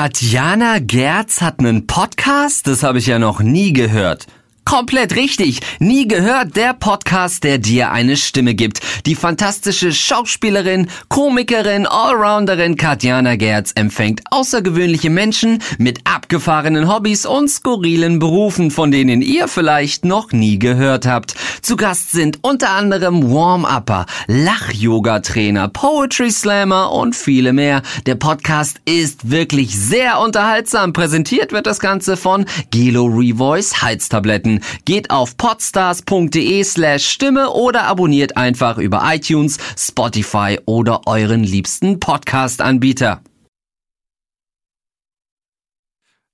Katjana Gerz hat einen Podcast? Das habe ich ja noch nie gehört. Komplett richtig. Nie gehört der Podcast, der dir eine Stimme gibt. Die fantastische Schauspielerin, Komikerin, Allrounderin Katjana Gerz empfängt außergewöhnliche Menschen mit abgefahrenen Hobbys und skurrilen Berufen, von denen ihr vielleicht noch nie gehört habt. Zu Gast sind unter anderem Warm-Upper, Lach-Yoga-Trainer, Poetry Slammer und viele mehr. Der Podcast ist wirklich sehr unterhaltsam. Präsentiert wird das Ganze von Gelo Revoice Heiztabletten. Geht auf podstars.de slash Stimme oder abonniert einfach über iTunes, Spotify oder euren liebsten Podcast-Anbieter.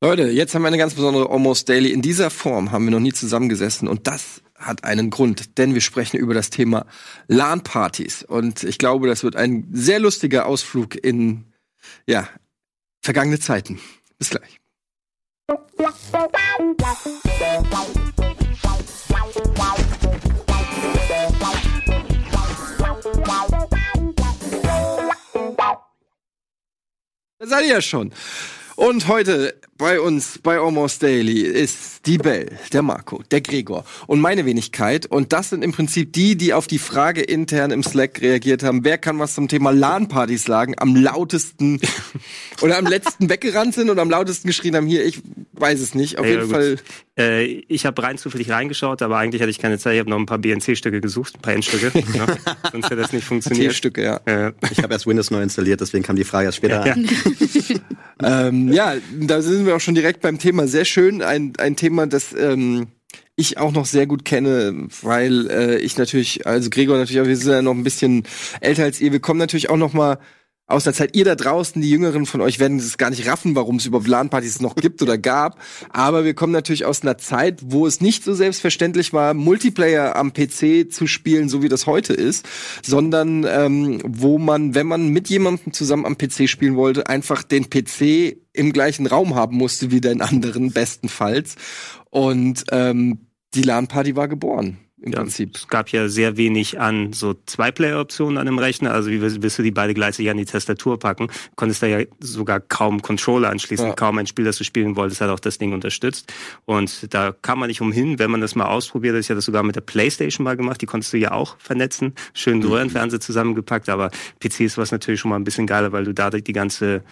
Leute, jetzt haben wir eine ganz besondere Almost Daily. In dieser Form haben wir noch nie zusammengesessen und das hat einen Grund, denn wir sprechen über das Thema LAN-Partys und ich glaube, das wird ein sehr lustiger Ausflug in, ja, vergangene Zeiten. Bis gleich. Da seid ihr ja schon. Und heute bei uns bei Almost Daily ist die Bell, der Marco, der Gregor und meine Wenigkeit. Und das sind im Prinzip die, die auf die Frage intern im Slack reagiert haben, wer kann was zum Thema LAN-Partys sagen, am lautesten oder am letzten weggerannt sind und am lautesten geschrien haben, hier, ich weiß es nicht. Auf Ja, jeden gut. Fall. Äh, ich habe rein zufällig reingeschaut, aber eigentlich hatte ich keine Zeit. Ich habe noch ein paar BNC-Stücke gesucht, ein paar Endstücke. ne? Sonst hätte das nicht funktioniert. T-Stücke, ja. Äh, Ich habe erst Windows neu installiert, deswegen kam die Frage erst später. Ja. Ähm, ja, da sind wir auch schon direkt beim Thema. Sehr schön. Ein, ein Thema, das ähm, ich auch noch sehr gut kenne, weil äh, ich natürlich, also Gregor natürlich, wir sind ja noch ein bisschen älter als ihr. Wir kommen natürlich auch noch mal aus der Zeit, ihr da draußen, die Jüngeren von euch werden es gar nicht raffen, warum es überhaupt LAN-Partys noch gibt oder gab. Aber wir kommen natürlich aus einer Zeit, wo es nicht so selbstverständlich war, Multiplayer am PC zu spielen, so wie das heute ist, sondern ähm, wo man, wenn man mit jemandem zusammen am PC spielen wollte, einfach den PC im gleichen Raum haben musste wie den anderen, bestenfalls. Und ähm, die LAN-Party war geboren. Im Ja, Prinzip. Es gab ja sehr wenig an so Zwei-Player-Optionen an dem Rechner. Also wie willst du die beide gleichzeitig an die Tastatur packen? Konntest da ja sogar kaum Controller anschließen. Ja. Kaum ein Spiel, das du spielen wolltest, hat auch das Ding unterstützt. Und da kam man nicht umhin, wenn man das mal ausprobiert hat. Ich hatte das sogar mit der Playstation mal gemacht. Die konntest du ja auch vernetzen. Schön Röhrenfernseher zusammengepackt. Aber PC ist was natürlich schon mal ein bisschen geiler, weil du dadurch die ganze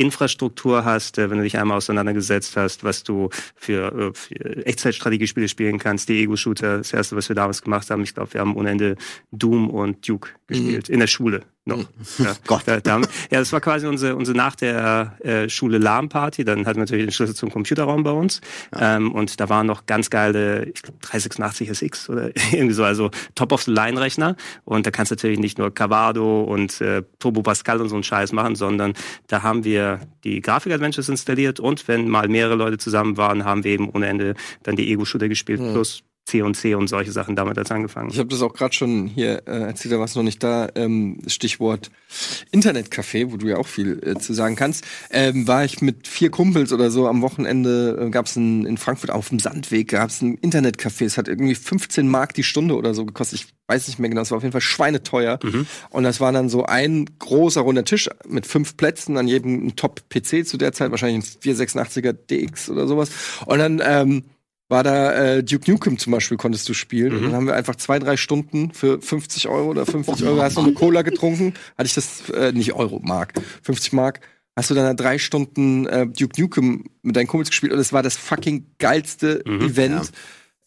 Infrastruktur hast, äh, wenn du dich einmal auseinandergesetzt hast, was du für, äh, für Echtzeitstrategiespiele spielen kannst, die Ego-Shooter, das erste, was wir damals gemacht haben. Ich glaube, wir haben ohne Ende Doom und Duke gespielt, in der Schule noch. Ja, Gott. Da, da haben, ja, das war quasi unsere, unsere nach der äh, Schule LAN-Party. Dann hatten wir natürlich den Schlüssel zum Computerraum bei uns. Ähm, und da waren noch ganz geile, ich glaube 386 SX oder irgendwie so, also Top-of-the-Line-Rechner. Und da kannst du natürlich nicht nur Cavado und äh, Turbo Pascal und so einen Scheiß machen, sondern da haben wir die Grafik-Adventures installiert und wenn mal mehrere Leute zusammen waren, haben wir eben ohne Ende dann die Ego-Shooter gespielt, plus C und C und solche Sachen damit als angefangen. Ich habe das auch gerade schon hier äh, erzählt, da warst du noch nicht da. Ähm, Stichwort Internetcafé, wo du ja auch viel äh, zu sagen kannst. Ähm, war ich mit vier Kumpels oder so am Wochenende, äh, gab es in Frankfurt auf dem Sandweg, gab es ein Internetcafé. Es hat irgendwie 15 Mark die Stunde oder so gekostet. Ich weiß nicht mehr genau, es war auf jeden Fall schweineteuer. Und das war dann so ein großer runder Tisch mit fünf Plätzen, an jedem ein Top-PC zu der Zeit, wahrscheinlich ein 486er DX oder sowas. Und dann ähm, war da äh, Duke Nukem zum Beispiel, konntest du spielen. Und dann haben wir einfach zwei, drei Stunden für 50 Euro oder 50 Euro, hast du eine Cola getrunken, hatte ich das, äh, nicht Euro, Mark, 50 Mark, hast du dann drei Stunden äh, Duke Nukem mit deinen Kumpels gespielt. Und es war das fucking geilste Event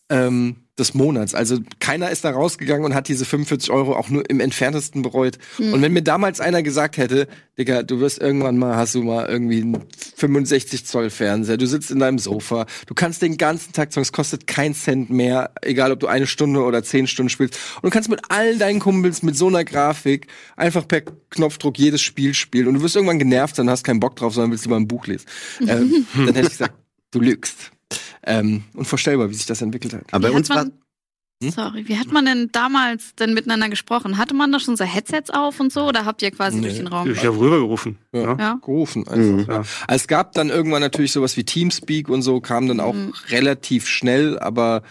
ähm, des Monats. Also keiner ist da rausgegangen und hat diese 45 Euro auch nur im entferntesten bereut. Und wenn mir damals einer gesagt hätte, Digga, du wirst irgendwann mal, hast du mal irgendwie einen 65 Zoll Fernseher, du sitzt in deinem Sofa, du kannst den ganzen Tag zocken, es kostet keinen Cent mehr, egal ob du eine Stunde oder zehn Stunden spielst. Und du kannst mit allen deinen Kumpels mit so einer Grafik einfach per Knopfdruck jedes Spiel spielen. Und du wirst irgendwann genervt sein, hast keinen Bock drauf, sondern willst lieber ein Buch lesen. ähm, dann hätte ich gesagt, du lügst. Ähm, unvorstellbar, wie sich das entwickelt hat. Aber bei Wie uns hat war, man, Sorry, wie hat man denn damals denn miteinander gesprochen? Hatte man da schon so Headsets auf und so oder habt ihr quasi Nee. durch den Raum? Ich habe rübergerufen. Ja. Ja. Ja. gerufen einfach. Mhm. Ja. Also es gab dann irgendwann natürlich sowas wie Teamspeak und so, kam dann auch relativ schnell, aber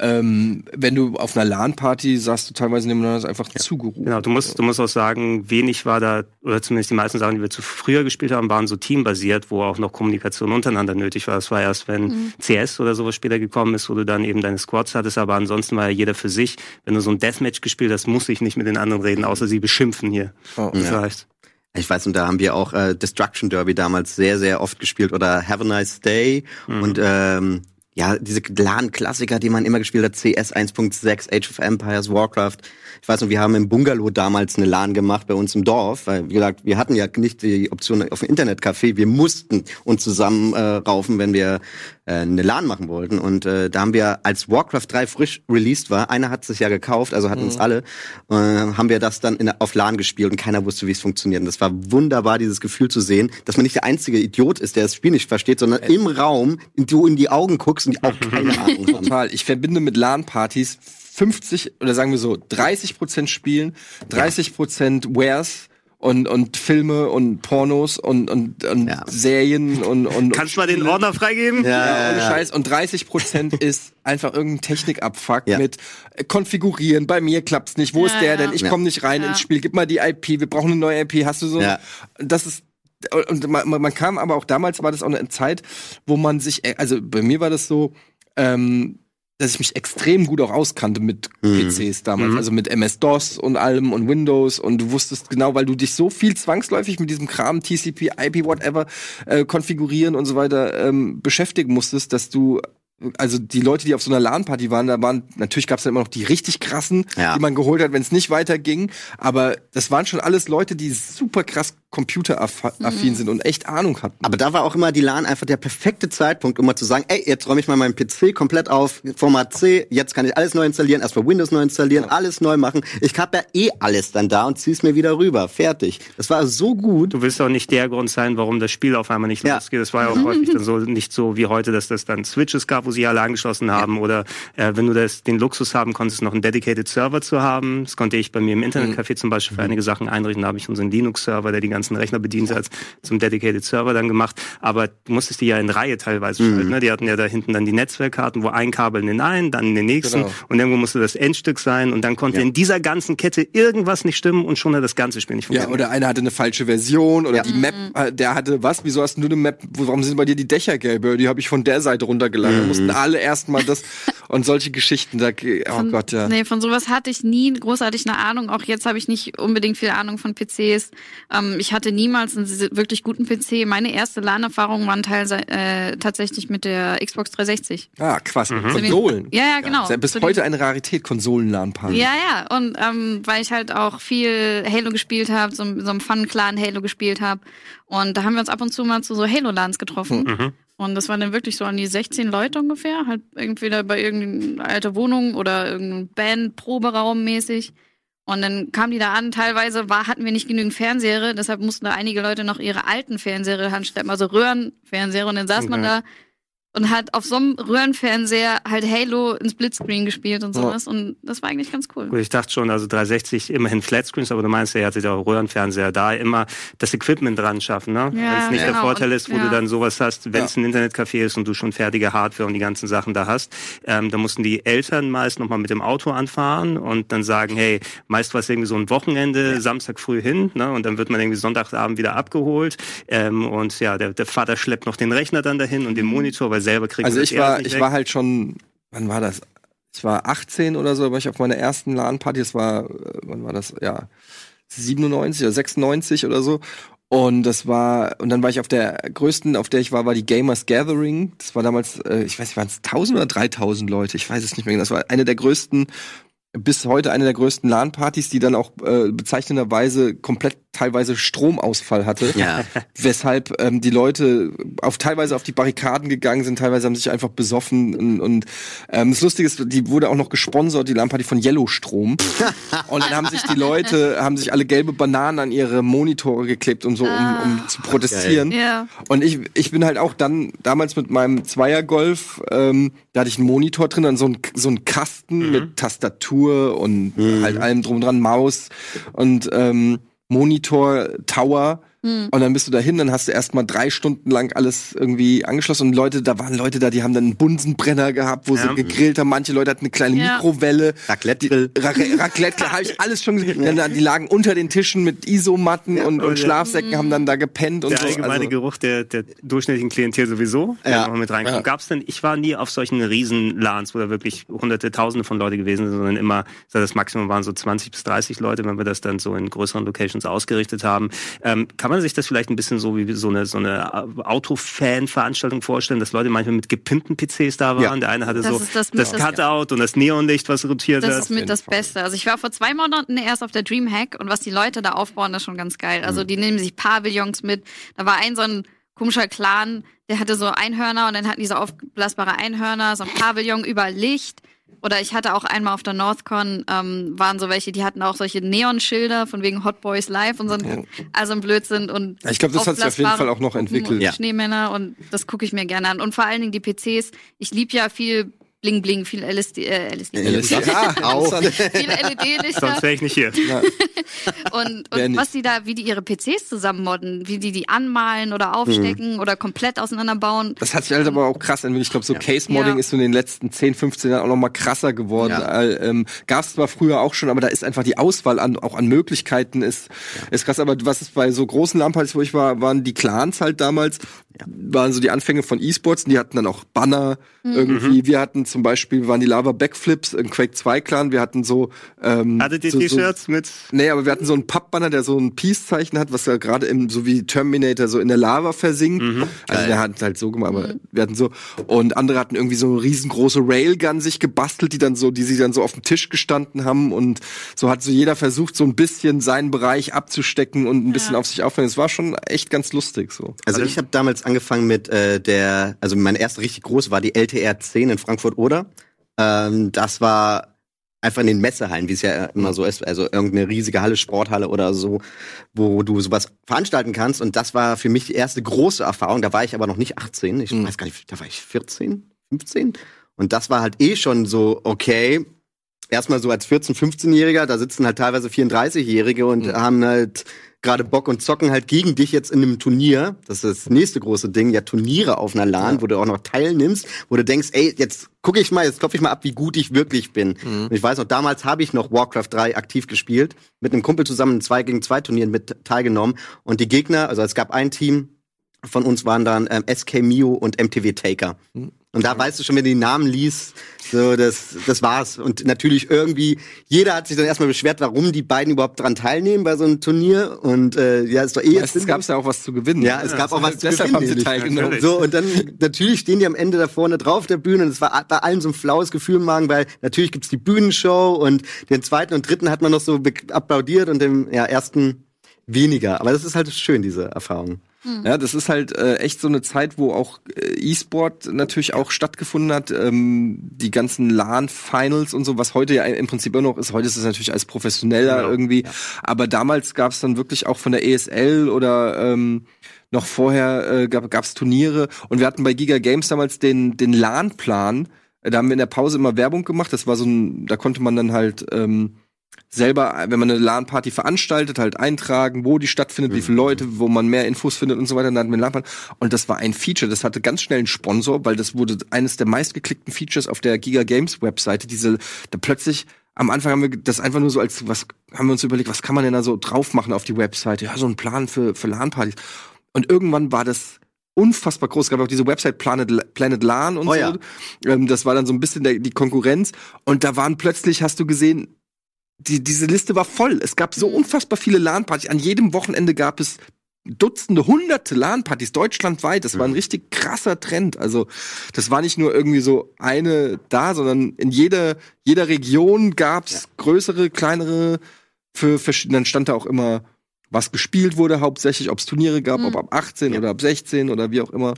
ähm, wenn du auf einer LAN-Party sagst du teilweise nebeneinander ist einfach zugerufen. Genau, du musst, du musst auch sagen, wenig war da, oder zumindest die meisten Sachen, die wir zu früher gespielt haben, waren so teambasiert, wo auch noch Kommunikation untereinander nötig war. Das war erst, wenn Mhm. CS oder sowas später gekommen ist, wo du dann eben deine Squads hattest, aber ansonsten war ja jeder für sich. Wenn du so ein Deathmatch gespielt hast, muss ich nicht mit den anderen reden, außer sie beschimpfen hier. Oh, Das Ja. heißt, Ich weiß, und da haben wir auch äh, Destruction Derby damals sehr, sehr oft gespielt oder Have a Nice Day und ähm, ja, diese LAN-Klassiker, die man immer gespielt hat, CS 1.6, Age of Empires, Warcraft. Ich weiß noch, wir haben im Bungalow damals eine LAN gemacht bei uns im Dorf, weil wie gesagt, wir hatten ja nicht die Option auf ein Internetcafé, wir mussten uns zusammen äh, raufen, wenn wir äh, eine LAN machen wollten. Und äh, da haben wir, als Warcraft 3 frisch released war, einer hat es ja gekauft, also hatten uns alle, äh, haben wir das dann in, auf LAN gespielt und keiner wusste, wie es funktioniert. Und das war wunderbar, dieses Gefühl zu sehen, dass man nicht der einzige Idiot ist, der das Spiel nicht versteht, sondern im Raum du in die Augen guckst und auch keine Ahnung haben. Total. Ich verbinde mit LAN-Partys 50 oder sagen wir so 30 Prozent Spielen, 30 Prozent Wares und und Filme und Pornos und und, und Ja. Serien und und kannst du mal den. Ordner freigeben? Ja, Ja, ohne ja. Scheiß. Und 30 Prozent ist einfach irgendein Technikabfuck Ja. mit äh, konfigurieren. Bei mir klappt's nicht. Wo ist Ja, der ja. denn? Ich Ja. komme nicht rein Ja. ins Spiel. Gib mal die IP. Wir brauchen eine neue IP. Hast du so? Ja. Das ist und man, man man kam aber auch damals war das auch eine Zeit, wo man sich, äh, also bei mir war das so, ähm, dass ich mich extrem gut auch auskannte mit Mhm. PCs damals, also mit MS-DOS und allem und Windows und du wusstest genau, weil du dich so viel zwangsläufig mit diesem Kram TCP, IP, whatever äh, konfigurieren und so weiter ähm, beschäftigen musstest, dass du also die Leute, die auf so einer LAN-Party waren, da waren natürlich gab es ja immer noch die richtig krassen, Ja. die man geholt hat, wenn es nicht weiterging. Aber das waren schon alles Leute, die super krass computeraffin sind und echt Ahnung hatten. Aber da war auch immer die LAN einfach der perfekte Zeitpunkt, um mal zu sagen, ey, jetzt räume ich mal meinen PC komplett auf, Format C, jetzt kann ich alles neu installieren, erstmal Windows neu installieren, alles neu machen. Ich habe ja eh alles dann da und zieh's mir wieder rüber. Fertig. Das war so gut. Du willst auch nicht der Grund sein, warum das Spiel auf einmal nicht Ja. losgeht. Das war ja auch häufig dann so nicht so wie heute, dass das dann Switches gab, wo sie alle angeschlossen haben. Oder äh, wenn du das, den Luxus haben konntest, noch einen dedicated Server zu haben. Das konnte ich bei mir im Internetcafé zum Beispiel für einige Sachen einrichten. Da habe ich unseren Linux-Server, der die ganzen Rechner bedient hat, zum dedicated Server dann gemacht. Aber du musstest die ja in Reihe teilweise schalten. Ne? Die hatten ja da hinten dann die Netzwerkkarten, wo ein Kabel in den einen, dann in den nächsten. Genau. Und irgendwo musste das Endstück sein. Und dann konnte in dieser ganzen Kette irgendwas nicht stimmen und schon hat das ganze Spiel nicht Ja, funktioniert. oder einer hatte eine falsche Version oder Ja. die Map, äh, der hatte was? Wieso hast du eine Map? Warum sind bei dir die Dächer gelb? Ja, Die habe ich von der Seite runtergeladen. Da mussten alle erstmal das und solche Geschichten. Da, oh Von, Gott, ja. Nee, von sowas hatte ich nie großartig eine Ahnung. Auch jetzt habe ich nicht unbedingt viel Ahnung von PCs. Ähm, ich hatte niemals einen wirklich guten PC. Meine erste LAN-Erfahrung waren äh, tatsächlich mit der Xbox 360. Ah, krass. Mhm. Konsolen. Ja, ja, genau. Ist ja bis Zu heute eine Rarität, Konsolen-LAN-Party. Ja, ja. Und ähm, weil ich halt auch viel Halo gespielt habe, so, so einem Fun-Clan Halo gespielt habe. Und da haben wir uns ab und zu mal zu so Halo-Lans getroffen. Mhm. Und das waren dann wirklich so an die 16 Leute ungefähr, halt entweder bei irgendeiner alte Wohnung oder irgendein Band-Proberaum mäßig. Und dann kamen die da an, teilweise war, hatten wir nicht genügend Fernseher, deshalb mussten da einige Leute noch ihre alten Fernseher anschleppen, also Röhrenfernseher. Und dann saß man da und hat auf so einem Röhrenfernseher halt Halo in Splitscreen gespielt und sowas. Und das war eigentlich ganz cool. Gut, ich dachte schon, also 360 immerhin Flatscreens, aber du meinst ja, ihr hattet ja auch Röhrenfernseher da, immer das Equipment dran schaffen, ne? Wenn es nicht der genau. Vorteil Und- ist, wo ja. du dann sowas hast, wenn es ein Internetcafé ist und du schon fertige Hardware und die ganzen Sachen da hast, ähm, da mussten die Eltern meist nochmal mit dem Auto anfahren und dann sagen, hey, meist war es irgendwie so ein Wochenende, Samstag früh hin, ne? Und dann wird man irgendwie Sonntagabend wieder abgeholt ähm, und ja, der, der Vater schleppt noch den Rechner dann dahin und den Monitor, weil selber kriegt Also ich war, ich weg. war halt schon, wann war das? Ich war 18 oder so, war ich auf meiner ersten LAN-Party. Das war, äh, wann war das? Ja, 97 oder 96 oder so. Und das war, und dann war ich auf der größten, auf der ich war, war die Gamers Gathering. Das war damals, äh, ich weiß nicht, waren es 1000 oder 3000 Leute? Ich weiß es nicht mehr genau. Das war eine der größten, bis heute eine der größten LAN-Partys, die dann auch äh, bezeichnenderweise komplett teilweise Stromausfall hatte. Ja. Weshalb ähm, die Leute auf teilweise auf die Barrikaden gegangen sind, teilweise haben sich einfach besoffen und, und ähm, das Lustige ist, die wurde auch noch gesponsert, die LAN-Party von Yellow Strom. und dann haben sich die Leute, haben sich alle gelbe Bananen an ihre Monitore geklebt und so, um, um zu protestieren. Ja. Und ich, ich bin halt auch dann damals mit meinem Zweiergolf, ähm, da hatte ich einen Monitor drin, dann so ein, so ein Kasten mit Tastatur und halt allem drum und dran, Maus und ähm, Monitor, Tower Hm. Und dann bist du dahin, dann hast du erstmal drei Stunden lang alles irgendwie angeschlossen. Und Leute, da waren Leute da, die haben dann einen Bunsenbrenner gehabt, wo Ja. sie gegrillt haben. Manche Leute hatten eine kleine Ja. Mikrowelle. Raclette-Grill. Ra Raclette, habe ich alles schon gesehen. Dann, die lagen unter den Tischen mit Isomatten und, oh ja. und Schlafsäcken, haben dann da gepennt und der so. allgemeine Also, Geruch der, der durchschnittlichen Klientel sowieso, der Ja. noch mit reinkommt. Ja. Gab's denn, ich war nie auf solchen riesen LANs, wo da wirklich hunderte, tausende von Leute gewesen sind, sondern immer, so das Maximum waren so 20 bis 30 Leute, wenn wir das dann so in größeren Locations ausgerichtet haben. Ähm, kann man sich das vielleicht ein bisschen so wie so eine, so eine Autofan-Veranstaltung vorstellen, dass Leute manchmal mit gepimpten PCs da waren? Ja. Der eine hatte Das so das- das, das- Cutout und das Neonlicht, was rotiert Das hat. ist mit das Beste. Also ich war vor zwei Monaten erst auf der Dreamhack und was die Leute da aufbauen, das ist schon ganz geil. Also die nehmen sich Pavillons mit. Da war ein so ein komischer Clan, der hatte so Einhörner und dann hatten die so aufblasbare Einhörner, so ein Pavillon über Licht. Oder ich hatte auch einmal auf der NorthCon, ähm, waren so welche, die hatten auch solche Neonschilder von wegen Hot Boys Live und so ein, also ein Blödsinn und Ja, ich glaub, das hat sich auf jeden Fall auch noch entwickelt. Und Ja. Schneemänner und das gucke ich mir gerne an. Und vor allen Dingen die PCs. Ich lieb ja viel Bling Bling, viel LSD, äh, LSD. ja, Auch. Viele LED-Lichter Sonst wäre ich nicht hier. und, Wer und nicht? was die da, wie die ihre PCs zusammenmodden, wie die die anmalen oder aufstecken Mhm. oder komplett auseinanderbauen. Das hat sich halt aber auch krass entwickelt. Ich glaube, so Case-Modding Ja. ist so in den letzten 10, 15 Jahren auch noch mal krasser geworden. Ja. Äh, Ähm, Gab es zwar früher auch schon, aber da ist einfach die Auswahl an, auch an Möglichkeiten ist, ist krass. Aber was ist bei so großen LAN-Partys, wo ich war, waren die Clans halt damals, waren so die Anfänge von E-Sports und die hatten dann auch Banner Mhm. irgendwie. Wir hatten zum Beispiel, waren die Lava Backflips im Quake 2 Clan. Wir hatten so, ähm, Hattet ihr so, so, T-Shirts mit Nee, aber wir hatten so einen Pappbanner, der so ein Peace-Zeichen hat, was ja gerade im, so wie Terminator so in der Lava versinkt. Also der hat halt so gemacht, aber wir hatten so. Und andere hatten irgendwie so eine riesengroße Railgun sich gebastelt, die dann so, die sie dann so auf dem Tisch gestanden haben. Und so hat so jeder versucht, so ein bisschen seinen Bereich abzustecken und ein bisschen auf sich aufzunehmen. Es war schon echt ganz lustig so. Also ich habe damals angefangen mit äh, der, also meine erste richtig große war die LTR 10 in Frankfurt-Oder. Ähm, das war einfach in den Messehallen, wie es ja immer so ist, also irgendeine riesige Halle, Sporthalle oder so, wo du sowas veranstalten kannst. Und das war für mich die erste große Erfahrung. Da war ich aber noch nicht 18, ich weiß gar nicht, da war ich 14, 15. Und das war halt eh schon so, okay, erstmal so als 14-, 15-Jähriger, da sitzen halt teilweise 34-Jährige und haben halt gerade Bock und zocken halt gegen dich jetzt in einem Turnier. Das ist das nächste große Ding, ja Turniere auf einer LAN, wo du auch noch teilnimmst, wo du denkst, ey, jetzt gucke ich mal, jetzt klopfe ich mal ab, wie gut ich wirklich bin. Und ich weiß noch, damals habe ich noch Warcraft 3 aktiv gespielt, mit einem Kumpel zusammen in 2 gegen 2 Turnieren mit teilgenommen und die Gegner, also es gab ein Team von uns waren dann ähm, SK Mio und MTV Taker. Und da weißt du schon, wenn du die Namen liest, so, das, das war's. Und natürlich irgendwie, jeder hat sich dann erstmal beschwert, warum die beiden überhaupt dran teilnehmen bei so einem Turnier. Und äh, ja, ist doch eh jetzt Meistens gab es ja auch was zu gewinnen. ja, es gab auch was zu Deshalb gewinnen, haben sie teilgenommen. So, und dann natürlich stehen die am Ende da vorne drauf der Bühne und es war bei allen so ein flaues Gefühl im Magen, weil natürlich gibt's die Bühnenshow und den zweiten und dritten hat man noch so applaudiert und dem ja, ersten weniger. Aber das ist halt schön, diese Erfahrung. Ja, das ist halt äh, echt so eine Zeit, wo auch äh, E-Sport natürlich auch stattgefunden hat. Ähm, die ganzen LAN-Finals und so, was heute ja im Prinzip immer noch ist. Heute ist es natürlich als professioneller Genau, irgendwie. Aber damals gab es dann wirklich auch von der ESL oder ähm, noch vorher äh, gab es Turniere. Und wir hatten bei Giga Games damals den, den LAN-Plan. Äh, Da haben wir in der Pause immer Werbung gemacht. Das war so ein, da konnte man dann halt ähm, selber, wenn man eine LAN-Party veranstaltet, halt eintragen, wo die stattfindet, wie viele Leute, wo man mehr Infos findet und so weiter. Dann hatten wir LAN-Party. Und das war ein Feature, das hatte ganz schnell einen Sponsor, weil das wurde eines der meistgeklickten Features auf der Giga Games Webseite. Diese, da plötzlich, am Anfang haben wir das einfach nur so als, was, haben wir uns überlegt, was kann man denn da so drauf machen auf die Webseite? Ja, so ein Plan für, für LAN-Partys. Und irgendwann war das unfassbar groß. Es gab auch diese Website Planet, Planet LAN und Oh so. ja. Ähm, das war dann so ein bisschen der, die Konkurrenz. Und da waren plötzlich, hast du gesehen, die, diese Liste war voll. Es gab so unfassbar viele LAN-Partys. An jedem Wochenende gab es Dutzende, hunderte LAN-Partys deutschlandweit. Das war ein richtig krasser Trend. Also, das war nicht nur irgendwie so eine da, sondern in jeder, jeder Region gab's größere, kleinere, für verschiedene, dann stand da auch immer, was gespielt wurde, hauptsächlich, ob es Turniere gab, ob ab 18 oder ab 16 oder wie auch immer.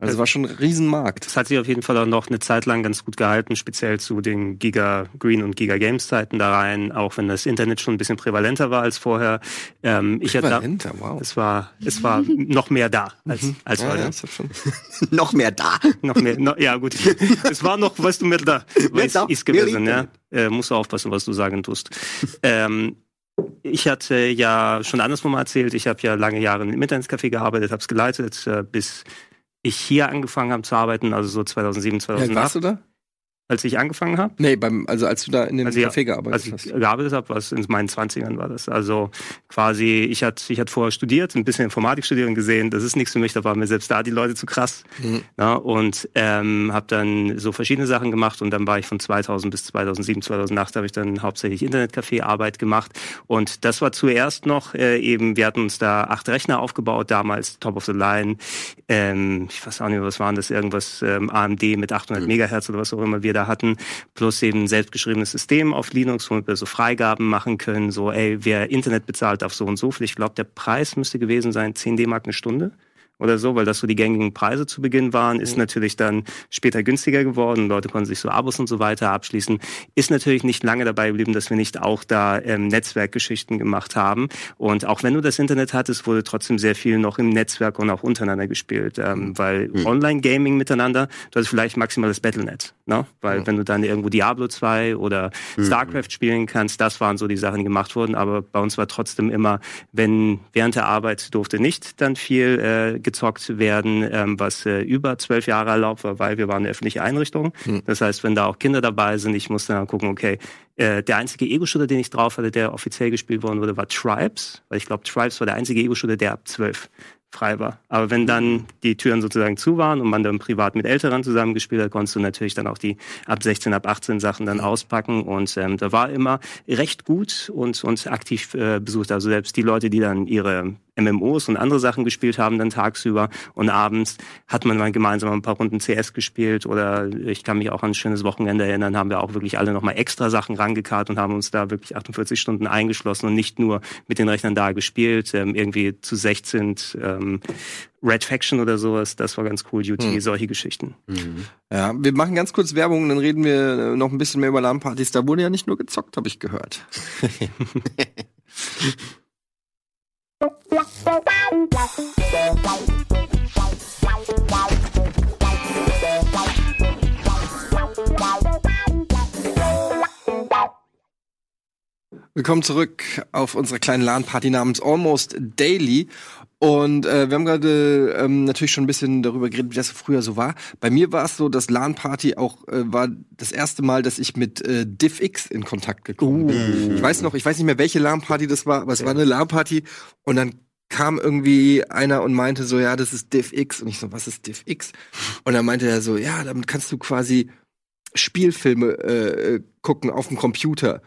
Also, es war schon ein Riesenmarkt. Das hat sich auf jeden Fall auch noch eine Zeit lang ganz gut gehalten, speziell zu den Giga Green und Giga Games Zeiten da rein, auch wenn das Internet schon ein bisschen prävalenter war als vorher. Ähm, ich hatte da, Prävalenter, wow. es war, es war noch mehr da als, als Ja, heute. ja, das hat schon. Noch mehr da. Noch mehr, no, ja gut. Es war noch, weißt du, mehr da. Mehr Ist, da, ist mehr gewesen, ja. Äh, musst du aufpassen, was du sagen tust. ähm, ich hatte ja schon anderswo mal erzählt, ich habe ja lange Jahre im Internetcafé gearbeitet, habe es geleitet, äh, bis ich hier angefangen habe zu arbeiten, also so 2007, Wie alt 2008, warst du da? Als ich angefangen habe. Nee, beim, also als du da in dem Also Café gearbeitet Als ich hast. gearbeitet habe, was in meinen 20ern war das. Also quasi, ich hatte ich hatte vorher studiert, ein bisschen Informatik studiert und gesehen, das ist nichts für mich, da waren mir selbst da die Leute zu krass. Mhm. Ja, und ähm, habe dann so verschiedene Sachen gemacht und dann war ich von 2000 bis 2007, 2008 habe ich dann hauptsächlich Internetcafé-Arbeit gemacht und das war zuerst noch äh, eben, wir hatten uns da acht Rechner aufgebaut, damals Top of the Line, ähm, ich weiß auch nicht, was waren das, irgendwas ähm, AMD mit 800 Megahertz oder was auch immer wir da hatten, plus eben ein selbstgeschriebenes System auf Linux, womit wir so Freigaben machen können, so ey, wer Internet bezahlt, darf so und so viel. Ich glaube, der Preis müsste gewesen sein, 10 D-Mark eine Stunde oder so, weil das so die gängigen Preise zu Beginn waren, ist natürlich dann später günstiger geworden. Leute konnten sich so Abos und so weiter abschließen. Ist natürlich nicht lange dabei geblieben, dass wir nicht auch da ähm, Netzwerkgeschichten gemacht haben. Und auch wenn du das Internet hattest, wurde trotzdem sehr viel noch im Netzwerk und auch untereinander gespielt, ähm, weil Online-Gaming miteinander, du hast vielleicht maximal das Battlenet, ne? Weil wenn du dann irgendwo Diablo 2 oder StarCraft spielen kannst, das waren so die Sachen, die gemacht wurden. Aber bei uns war trotzdem immer, wenn während der Arbeit durfte nicht dann viel äh, gezockt werden, ähm, was äh, über zwölf Jahre erlaubt war, weil wir waren eine öffentliche Einrichtung. Das heißt, wenn da auch Kinder dabei sind, ich musste dann gucken, okay, äh, der einzige Ego-Shooter, den ich drauf hatte, der offiziell gespielt worden wurde, war Tribes, weil ich glaube, Tribes war der einzige Ego-Shooter, der ab zwölf frei war. Aber wenn dann die Türen sozusagen zu waren und man dann privat mit Älteren zusammengespielt hat, konntest du natürlich dann auch die ab 16, ab 18 Sachen dann auspacken. Und ähm, da war immer recht gut und, und aktiv äh, besucht. Also selbst die Leute, die dann ihre MMOs und andere Sachen gespielt haben dann tagsüber und abends hat man mal gemeinsam ein paar Runden CS gespielt oder ich kann mich auch an ein schönes Wochenende erinnern, haben wir auch wirklich alle nochmal extra Sachen rangekarrt und haben uns da wirklich 48 Stunden eingeschlossen und nicht nur mit den Rechnern da gespielt, ähm, irgendwie zu 16 ähm, Red Faction oder sowas, das war ganz cool, UT, solche Geschichten. Ja, wir machen ganz kurz Werbung und dann reden wir äh, noch ein bisschen mehr über LAN-Partys. Da wurde ja nicht nur gezockt, habe ich gehört. Willkommen zurück auf unserer kleinen LAN-Party namens Almost Daily. Und äh, wir haben gerade ähm, natürlich schon ein bisschen darüber geredet, wie das früher so war. Bei mir war es so, dass LAN-Party auch äh, war das erste Mal, dass ich mit äh, DivX in Kontakt gekommen bin. Ich weiß noch, ich weiß nicht mehr, welche LAN-Party das war, aber es war eine LAN-Party und dann kam irgendwie einer und meinte so, ja, das ist DivX. Und ich so, was ist DivX? Und dann meinte er so, ja, damit kannst du quasi Spielfilme äh, gucken auf dem Computer.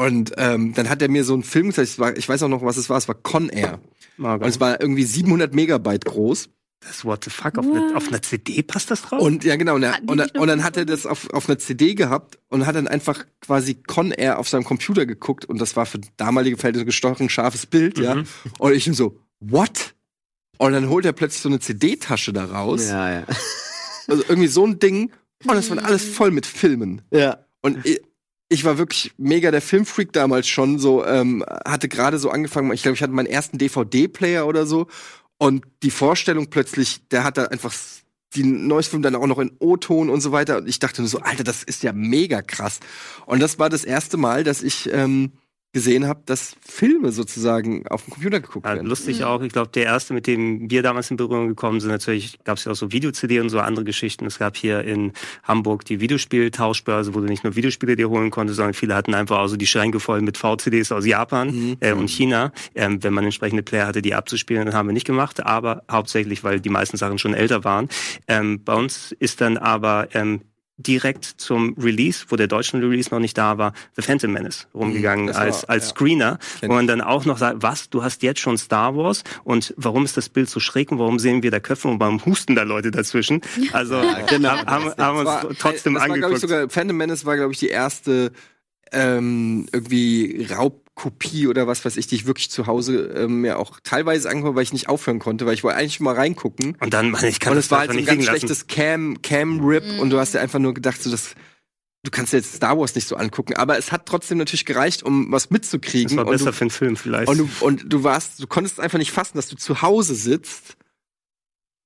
Und ähm, dann hat er mir so einen Film gezeigt, war, ich weiß auch noch, was es war, es war Con Air. Und es war irgendwie 700 Megabyte groß. Das what the fuck, auf, eine, auf einer CD passt das drauf? Und ja, genau. Und, er, Ah, und, und dann hat er das auf, auf einer CD gehabt und hat dann einfach quasi Con Air auf seinem Computer geguckt. Und das war für damalige Verhältnisse gestochen scharfes Bild, ja. Mhm. Und ich so, what? Und dann holt er plötzlich so eine CD-Tasche da raus. Ja, ja. Also irgendwie so ein Ding. Und das war alles voll mit Filmen. Ja. Und ich, war wirklich mega der Filmfreak damals schon. So ähm, hatte gerade so angefangen. Ich glaube, ich hatte meinen ersten DVD-Player oder so. Und die Vorstellung plötzlich, der hat da einfach die neues Film dann auch noch in O-Ton und so weiter. Und ich dachte nur so, Alter, das ist ja mega krass. Und das war das erste Mal, dass ich ähm, gesehen habe, dass Filme sozusagen auf dem Computer geguckt Ja, werden. lustig auch. Ich glaube, der erste, mit dem wir damals in Berührung gekommen sind, natürlich gab es ja auch so Video-CD und so andere Geschichten. Es gab hier in Hamburg die Videospieltauschbörse, wo du nicht nur Videospiele dir holen konntest, sondern viele hatten einfach auch so die Schränke voll mit VCDs aus Japan äh, und China. Ähm, wenn man entsprechende Player hatte, die abzuspielen, dann haben wir nicht gemacht, aber hauptsächlich, weil die meisten Sachen schon älter waren. Ähm, bei uns ist dann aber ähm, direkt zum Release, wo der deutsche Release noch nicht da war, The Phantom Menace rumgegangen das war- als, als ja. Screener, wo man dann auch noch sagt, was, du hast jetzt schon Star Wars und warum ist das Bild so schräg und warum sehen wir da Köpfe und warum husten da Leute dazwischen? Also genau. haben, haben, wir war, uns trotzdem das war, angeguckt. ich, sogar, Phantom Menace war, glaube ich, die erste ähm, irgendwie Raubkopie oder was weiß ich, die ich wirklich zu Hause ähm, mir auch teilweise angeguckt, weil ich nicht aufhören konnte, weil ich wollte eigentlich mal reingucken. und dann, Mann, ich kann und das es war halt so ein ganz schlechtes Cam, Cam-Rip und du hast dir einfach nur gedacht, so das, du kannst dir jetzt Star Wars nicht so angucken, aber es hat trotzdem natürlich gereicht, um was mitzukriegen. Das war besser du, für einen Film vielleicht. und du, und du warst, du konntest einfach nicht fassen, dass du zu Hause sitzt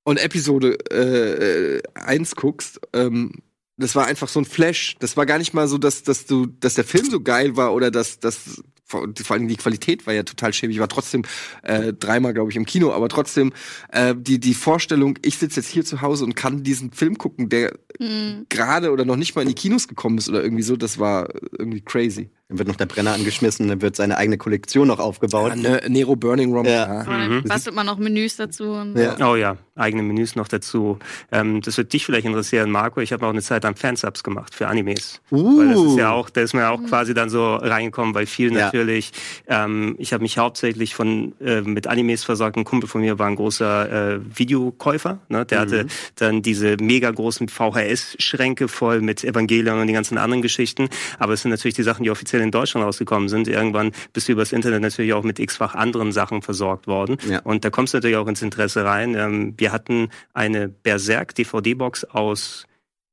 und Episode äh, äh, 1 guckst. Ähm, das war einfach so ein Flash. Das war gar nicht mal so, dass, dass du, dass der Film so geil war oder dass, dass vor, vor allem die Qualität war ja total schäbig. Ich war trotzdem äh, dreimal, glaube ich, im Kino, aber trotzdem äh, die, die Vorstellung, ich sitze jetzt hier zu Hause und kann diesen Film gucken, der Mhm. gerade oder noch nicht mal in die Kinos gekommen ist oder irgendwie so, das war irgendwie crazy. Dann wird noch der Brenner angeschmissen, dann wird seine eigene Kollektion noch aufgebaut. Ja, ne, Nero Burning Rom. Ja. Aber dann bastelt man noch Menüs dazu. Und Ja. Oh ja, eigene Menüs noch dazu. Ähm, das wird dich vielleicht interessieren, Marco. Ich habe auch eine Zeit lang Fansubs gemacht für Animes. Uh. Weil das ist ja auch, da ist man ja auch quasi dann so reingekommen, weil viel Ja. natürlich, ähm, ich habe mich hauptsächlich von äh, mit Animes versorgt. Ein Kumpel von mir war ein großer äh, Videokäufer. Ne? Der hatte dann diese mega großen VHS-Schränke voll mit Evangelion und die ganzen anderen Geschichten. Aber es sind natürlich die Sachen, die offiziell in Deutschland rausgekommen sind. Irgendwann bist du übers Internet natürlich auch mit x-fach anderen Sachen versorgt worden. Ja. Und da kommst du natürlich auch ins Interesse rein. Ähm, wir hatten eine Berserk-DVD-Box aus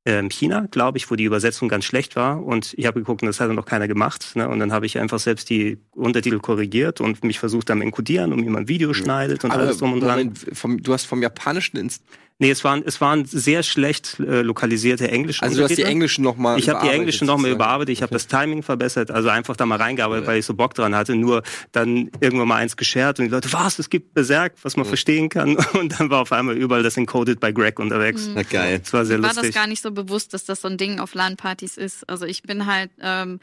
ähm, China, glaube ich, wo die Übersetzung ganz schlecht war. Und ich habe geguckt, und das hat noch keiner gemacht. Ne? Und dann habe ich einfach selbst die Untertitel korrigiert und mich versucht am Encodieren, um wie man Video schneidet und alles drum und dran. Moment, vom, du hast vom Japanischen ins, Nee, es waren, es waren sehr schlecht äh, lokalisierte englische also du hast die englischen nochmal Ich habe die englischen nochmal überarbeitet, ich habe das Timing verbessert, also einfach da mal reingearbeitet, weil ich so Bock dran hatte. Nur dann irgendwann mal eins geshared und die Leute, was, es gibt Berserk, was man verstehen kann. Und dann war auf einmal überall das Encoded bei Greg unterwegs. Na geil. Das war sehr Mir war das lustig. gar nicht so bewusst, dass das so ein Ding auf LAN-Partys ist. Also ich bin halt, ähm,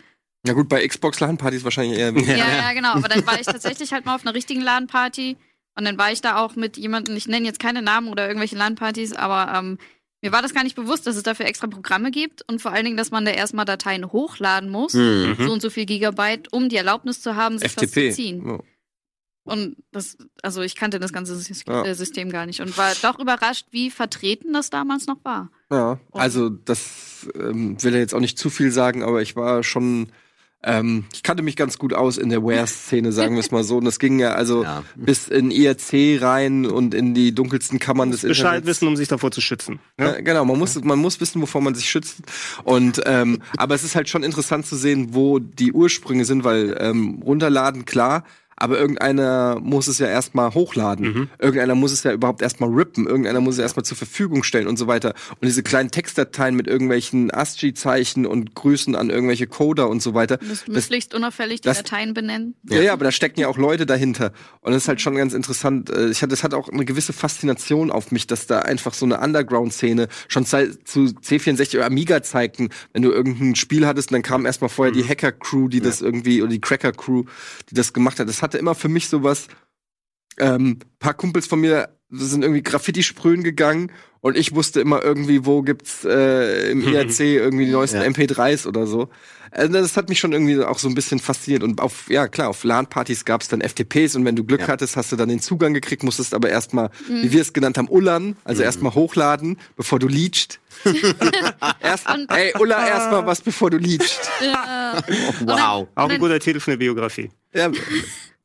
Ja gut, bei Xbox LAN-Partys wahrscheinlich eher. ja, ja, genau. Aber dann war ich tatsächlich halt mal auf einer richtigen LAN-Party und dann war ich da auch mit jemandem, ich nenne jetzt keine Namen oder irgendwelche LAN-Partys, aber ähm, mir war das gar nicht bewusst, dass es dafür extra Programme gibt und vor allen Dingen, dass man da erstmal Dateien hochladen muss, Mhm. so und so viel Gigabyte, um die Erlaubnis zu haben, sich was FTP. zu ziehen. Ja. Und das, also ich kannte das ganze äh, System gar nicht und war doch überrascht, wie vertreten das damals noch war. Ja, also das ähm, will er jetzt auch nicht zu viel sagen, aber ich war schon, ähm, ich kannte mich ganz gut aus in der Wear-Szene, sagen wir es mal so. Und das ging ja also Ja. bis in IRC rein und in die dunkelsten Kammern des Bescheid Internets. wissen, um sich davor zu schützen. Ja? Ja, genau, man muss, man muss wissen, wovor man sich schützt. Und ähm, aber es ist halt schon interessant zu sehen, wo die Ursprünge sind, weil ähm, runterladen, klar, aber irgendeiner muss es ja erstmal hochladen. Irgendeiner muss es ja überhaupt erstmal rippen, irgendeiner muss es erstmal zur Verfügung stellen und so weiter. Und diese kleinen Textdateien mit irgendwelchen ASCII-Zeichen und Grüßen an irgendwelche Coder und so weiter. Du musst möglichst unauffällig die das- Dateien benennen. Ja, ja, aber da stecken ja auch Leute dahinter. Und das ist halt schon ganz interessant. Äh, Ich hatte, das hat auch eine gewisse Faszination auf mich, dass da einfach so eine Underground-Szene schon zu C64 oder Amiga-Zeiten, wenn du irgendein Spiel hattest, dann kam erstmal vorher die Hacker-Crew, die das irgendwie, oder die Cracker-Crew, die das gemacht hat. Das hatte immer für mich sowas, ähm, paar Kumpels von mir sind irgendwie Graffiti sprühen gegangen und ich wusste immer irgendwie, wo gibt's äh, im IRC irgendwie die neuesten Ja. MP3s oder so. Also das hat mich schon irgendwie auch so ein bisschen fasziniert. Und auf, ja klar, auf LAN-Partys gab's dann FTPs und wenn du Glück Ja. hattest, hast du dann den Zugang gekriegt, musstest aber erstmal, wie wir es genannt haben, ullern, also erstmal hochladen, bevor du leachst. Erst, ey, Ulla erstmal was, bevor du leachst. Wow. Auch ein guter Titel für eine Biografie. Ja,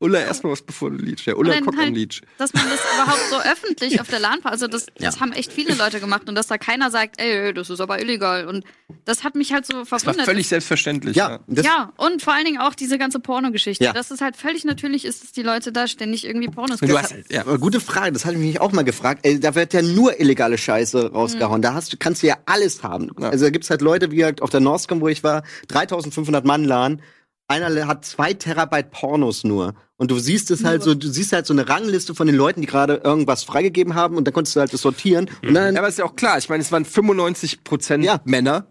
Ulla erstmal was, bevor du leachst. Ja, Ulla am halt, Leach. dass man das überhaupt so öffentlich auf der LAN, also das, das Ja. haben echt viele Leute gemacht und dass da keiner sagt, ey, das ist aber illegal und das hat mich halt so Das war verwundert. völlig selbstverständlich. Ja, ja, und vor allen Dingen auch diese ganze Pornogeschichte. Ja. Das ist halt völlig natürlich ist, dass die Leute da ständig irgendwie Pornos Du hast, ja. Aber gute Frage, das hatte ich mich auch mal gefragt. Ey, da wird ja nur illegale Scheiße rausgehauen. Da hast kannst du ja alles haben. Also da gibt's halt Leute, wie halt auf der Northcom, wo ich war, 3500 Mann LAN. Einer hat zwei Terabyte Pornos nur. Und du siehst es halt so, du siehst halt so eine Rangliste von den Leuten, die gerade irgendwas freigegeben haben und dann konntest du halt das sortieren. Und dann, Ja, aber ist ja auch klar. Ich meine, es waren 95 Prozent Ja. Männer.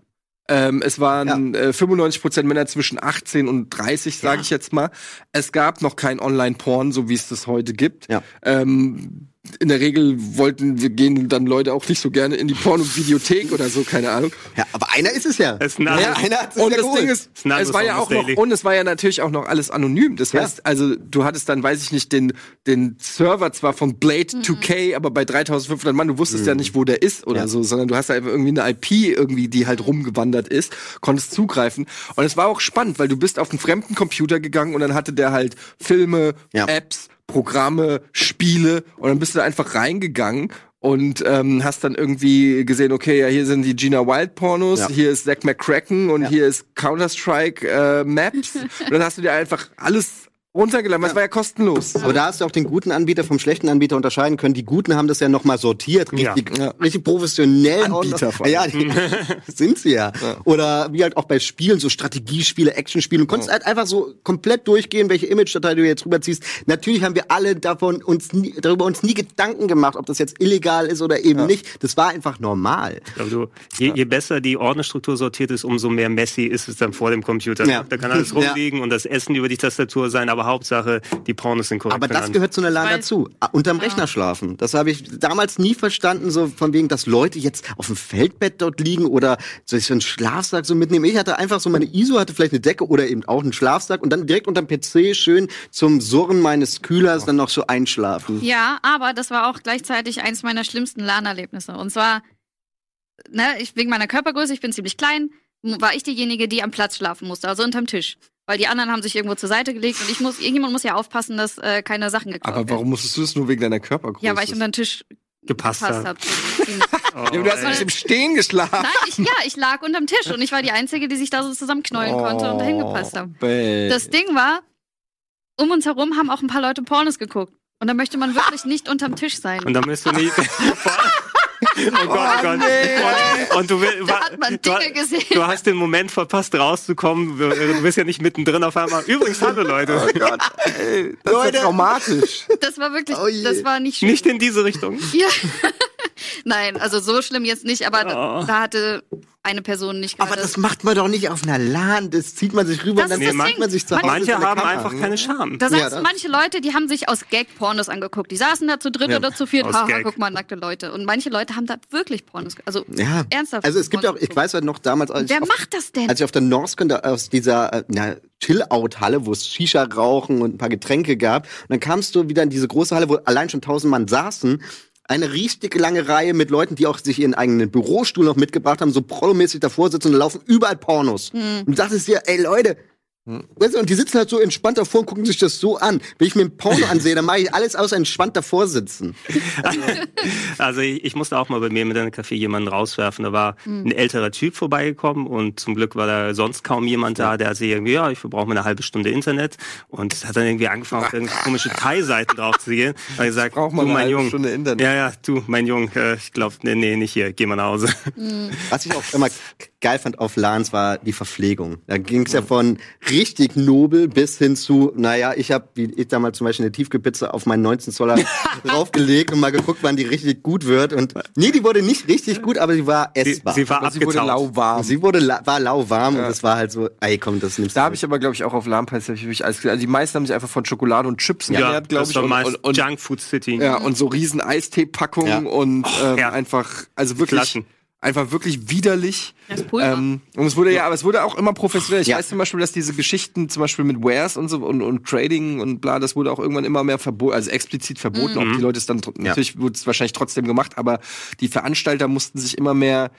Ähm, es waren äh, 95 Prozent Männer zwischen 18 und 30, sage ich jetzt mal. Es gab noch kein Online-Porn, so wie es das heute gibt. Ja. Ähm, in der Regel wollten wir gehen dann Leute auch nicht so gerne in die Porno-Videothek oder so, keine Ahnung. ja, aber einer ist es ja. Es ist ja, einer hat es Und ja das geholt. Ding ist, anderes es war ja auch noch, und es war ja natürlich auch noch alles anonym. Das Ja. heißt, also du hattest dann, weiß ich nicht, den, den Server zwar von Blade 2K, aber bei 3500 Mann, du wusstest ja nicht, wo der ist oder Ja. so, sondern du hast einfach irgendwie eine IP irgendwie, die halt rumgewandert ist, konntest zugreifen. Und es war auch spannend, weil du bist auf einen fremden Computer gegangen und dann hatte der halt Filme, Ja. Apps, Programme, Spiele und dann bist du da einfach reingegangen und ähm, hast dann irgendwie gesehen, okay, ja, hier sind die Gina Wild Pornos, Ja. hier ist Zack McCracken und Ja. hier ist Counter-Strike äh, Maps. und dann hast du dir einfach alles runtergeladen. Das war ja kostenlos. Aber da hast du auch den guten Anbieter vom schlechten Anbieter unterscheiden können. Die guten haben das ja nochmal sortiert, richtig, Ja. richtig professionell. Anbieter allem. Ja, die, sind sie ja. Oder wie halt auch bei Spielen, so Strategiespiele, Actionspiele. Du konntest halt einfach so komplett durchgehen, welche Image-Datei du jetzt rüberziehst. Natürlich haben wir alle davon uns nie, darüber uns nie Gedanken gemacht, ob das jetzt illegal ist oder eben nicht. Das war einfach normal. Du, je, je besser die Ordnerstruktur sortiert ist, umso mehr messy ist es dann vor dem Computer. Ja. Da kann alles Ja. rumliegen und das Essen über die Tastatur sein, aber Hauptsache, die Pornos sind korrekt Aber das gehört zu einer LAN dazu. Ah, Unterm Rechner schlafen. Das habe ich damals nie verstanden, so von wegen, dass Leute jetzt auf dem Feldbett dort liegen oder sich so einen Schlafsack so mitnehmen. Ich hatte einfach so meine ISO, hatte vielleicht eine Decke oder eben auch einen Schlafsack und dann direkt unterm PC schön zum Surren meines Kühlers dann noch so einschlafen. Ja, aber das war auch gleichzeitig eins meiner schlimmsten LAN-Erlebnisse. Und zwar, ne, ich, wegen meiner Körpergröße, ich bin ziemlich klein, war ich diejenige, die am Platz schlafen musste, also unterm Tisch. Weil die anderen haben sich irgendwo zur Seite gelegt und ich muss, irgendjemand muss ja aufpassen, dass äh, keine Sachen geklaut Aber warum musstest du das nur wegen deiner Körpergröße? werden. Ja, weil ich unter den Tisch gepasst gepasst habe. Ja, du hast nicht im Stehen geschlafen. Nein, ich, ja, ich lag unterm Tisch und ich war die Einzige, die sich da so zusammenknäulen konnte und dahin gepasst hat. Bäh. Das Ding war, um uns herum haben auch ein paar Leute Pornos geguckt. Und da möchte man wirklich nicht unterm Tisch sein. Und dann bist du nie. oh Gott, oh Gott. Und, und du, will- Da hat man du, Dinge gesehen. du hast den Moment verpasst, rauszukommen. Du, du bist ja nicht mittendrin auf einmal. Übrigens, hallo Leute. Oh Gott, ey, das ist ja traumatisch. Das war wirklich, Oh das war nicht schön. Nicht in diese Richtung. Ja. Nein, also so schlimm jetzt nicht, aber da, Oh. da hatte eine Person nicht Aber gerade- das macht man doch nicht auf einer LAN. Das zieht man sich rüber Das und dann zeigt Ding. man sich zu Hause. Manche haben Kamera. einfach keine Scham. Da Ja, du, das- manche Leute, die haben sich aus Gag Pornos angeguckt. Die saßen da zu dritt Ja, oder zu viert. aus Haha, Gag. guck mal, nackte Leute. Und manche Leute haben da wirklich Pornos. Also Ja, ernsthaft. Also es gibt auch, Pornos ich geguckt. weiß halt noch damals, als Wer ich auf, macht das denn? als ich auf der Norscon da aus dieser äh, na, Chill-Out-Halle, wo es Shisha rauchen und ein paar Getränke gab, und dann kamst du wieder in diese große Halle, wo allein schon tausend Mann saßen. Eine richtig lange Reihe mit Leuten, die auch sich ihren eigenen Bürostuhl noch mitgebracht haben, so prolomäßig davor sitzen und laufen überall Pornos. Und du dachtest dir, ey Leute, weißt du, und die sitzen halt so entspannt davor und gucken sich das so an. Wenn ich mir ein Porno ansehe, dann mache ich alles außer entspannt davor sitzen. Also ich, ich musste auch mal bei mir mit einem Café jemanden rauswerfen. Da war Hm. ein älterer Typ vorbeigekommen und zum Glück war da sonst kaum jemand da, der sich irgendwie, ja, ich brauche mal eine halbe Stunde Internet und hat dann irgendwie angefangen, auf irgendwelche komische Thai-Seiten drauf zu gehen. Ich gesagt, brauch mal du eine halbe Junge. Stunde Internet. Ja, ja, du, mein Junge, äh, ich glaube, nee, nee, nicht hier, geh mal nach Hause. Was ich auch immer geil fand auf LANs war die Verpflegung. Da ging es ja von richtig nobel bis hin zu, naja, ich habe, wie ich damals zum Beispiel eine Tiefkühlpizza auf meinen 19 Zoller draufgelegt und mal geguckt, wann die richtig gut wird. Und nee, die wurde nicht richtig gut, aber sie war Sie, essbar. sie war Aber sie wurde abgetaut. lauwarm. sie wurde la war lauwarm und es war halt so, ey komm, das nimmst Da du. habe ich aber, glaube ich, auch auf hab ich wirklich alles gesehen. Also die meisten haben sich einfach von Schokolade und Chips ja, ernährt, glaube das ich. war Und, meist und, und, Junk Food City. ja, und so riesen Eistee-Packungen Ja. und ähm, ja. einfach, also wirklich, Flaschen. Einfach wirklich widerlich. Das Pulver. Ähm, und es wurde ja, aber es wurde auch immer professionell. Ich Ja. weiß zum Beispiel, dass diese Geschichten zum Beispiel mit Wares und so und, und Trading und bla, das wurde auch irgendwann immer mehr verboten, also explizit verboten. Ob die Leute es dann Ja. natürlich wurde es wahrscheinlich trotzdem gemacht, aber die Veranstalter mussten sich immer mehr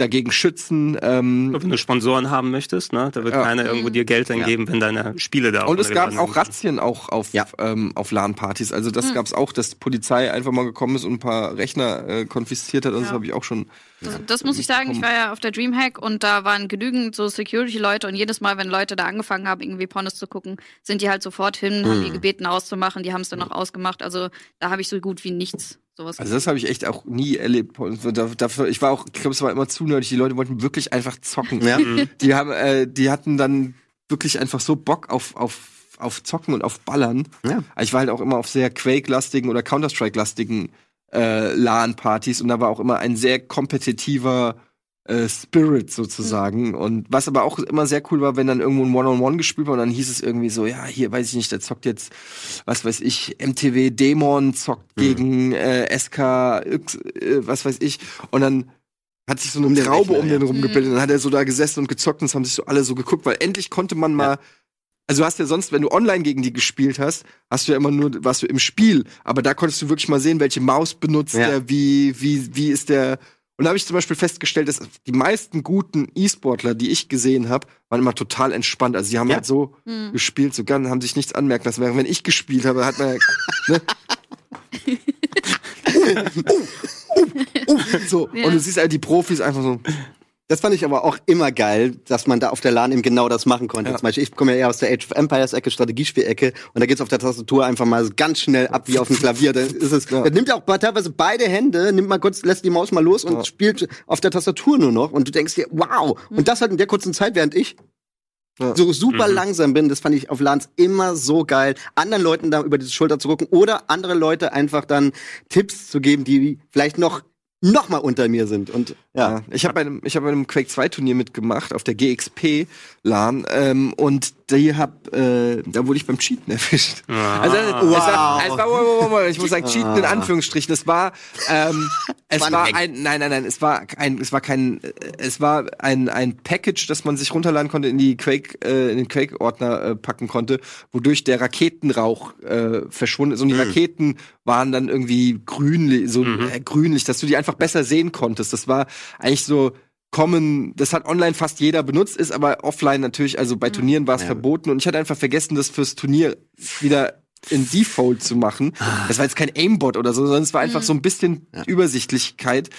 dagegen schützen. Ähm, Wenn du Sponsoren haben möchtest, ne, da wird Ja. keiner irgendwo dir Geld dann Ja. geben, wenn deine Spiele da Und es gab auch sind. Razzien auch auf, Ja. ähm, auf LAN-Partys. Also Hm. das gab's auch, dass die Polizei einfach mal gekommen ist und ein paar Rechner äh, konfisziert hat. Und das habe ich auch schon. Das, das muss ich sagen, ich war ja auf der Dreamhack und da waren genügend so Security-Leute und jedes Mal, wenn Leute da angefangen haben, irgendwie Pornos zu gucken, sind die halt sofort hin, haben Mhm. die gebeten auszumachen, die haben es dann auch ausgemacht. Also da habe ich so gut wie nichts sowas Also das habe ich echt auch nie erlebt. Dafür, ich war auch, ich glaube, es war immer zu nerdig. Die Leute wollten wirklich einfach zocken. Ja. Die haben, äh, die hatten dann wirklich einfach so Bock auf, auf, auf Zocken und auf Ballern. Ja. Also Ich war halt auch immer auf sehr Quake-lastigen oder Counter-Strike-lastigen äh, LAN-Partys und da war auch immer ein sehr kompetitiver äh, Spirit sozusagen. Und was aber auch immer sehr cool war, wenn dann irgendwo ein One-on-One gespielt war und dann hieß es irgendwie so, ja, hier weiß ich nicht, der zockt jetzt, was weiß ich, MTW Dämon zockt gegen äh, SK, äh, was weiß ich. Und dann hat sich so eine Um Traube um den ja. rumgebildet. Und dann hat er so da gesessen und gezockt und es haben sich so alle so geguckt, weil endlich konnte man mal also du hast ja sonst, wenn du online gegen die gespielt hast, hast du ja immer nur, warst du im Spiel. Aber da konntest du wirklich mal sehen, welche Maus benutzt Ja. der, wie, wie, wie ist der. Und da habe ich zum Beispiel festgestellt, dass die meisten guten E-Sportler, die ich gesehen habe, waren immer total entspannt. Also die haben Ja. halt so gespielt, so ganz, haben sich nichts anmerken lassen. Während wenn ich gespielt habe, hat man ne? uh, uh, uh, so. Ja. Und du siehst halt die Profis einfach so. Das fand ich aber auch immer geil, dass man da auf der LAN eben genau das machen konnte. Ja. Zum Beispiel, ich komme ja eher aus der Age of Empires Ecke, Strategiespiel-Ecke, und da geht's auf der Tastatur einfach mal so ganz schnell ab wie auf dem Klavier. Da ist es, Ja. nimmt er auch teilweise beide Hände, nimmt mal kurz, lässt die Maus mal los und Ja. spielt auf der Tastatur nur noch. Und du denkst dir, wow! Und das halt in der kurzen Zeit, während ich Ja. so super Mhm. langsam bin, das fand ich auf LANs immer so geil, anderen Leuten da über die Schulter zu gucken oder andere Leute einfach dann Tipps zu geben, die vielleicht noch noch mal unter mir sind. Und ja, Ja, ich habe bei einem, ich habe bei einem Quake 2 Turnier mitgemacht auf der GXP LAN ähm, und die hab, äh, da wurde ich beim Cheaten erwischt. Ah. Also es war, Wow. es war wow, wow, wow, ich muss sagen Cheaten in Anführungsstrichen. Es war, ähm, es War ein nein, nein, nein, es war ein, es war kein, es war ein ein Package, das man sich runterladen konnte in die Quake, äh, in den Quake Ordner äh, packen konnte, wodurch der Raketenrauch äh, verschwunden ist und die Raketen waren dann irgendwie grünlich, so äh, grünlich, dass du die einfach besser sehen konntest. Das war eigentlich so kommen, das hat online fast jeder benutzt, ist aber offline natürlich, also bei Turnieren war es Ja. verboten und ich hatte einfach vergessen, das fürs Turnier wieder in Default zu machen. Das war jetzt kein Aimbot oder so, sondern es war einfach so ein bisschen Übersichtlichkeit.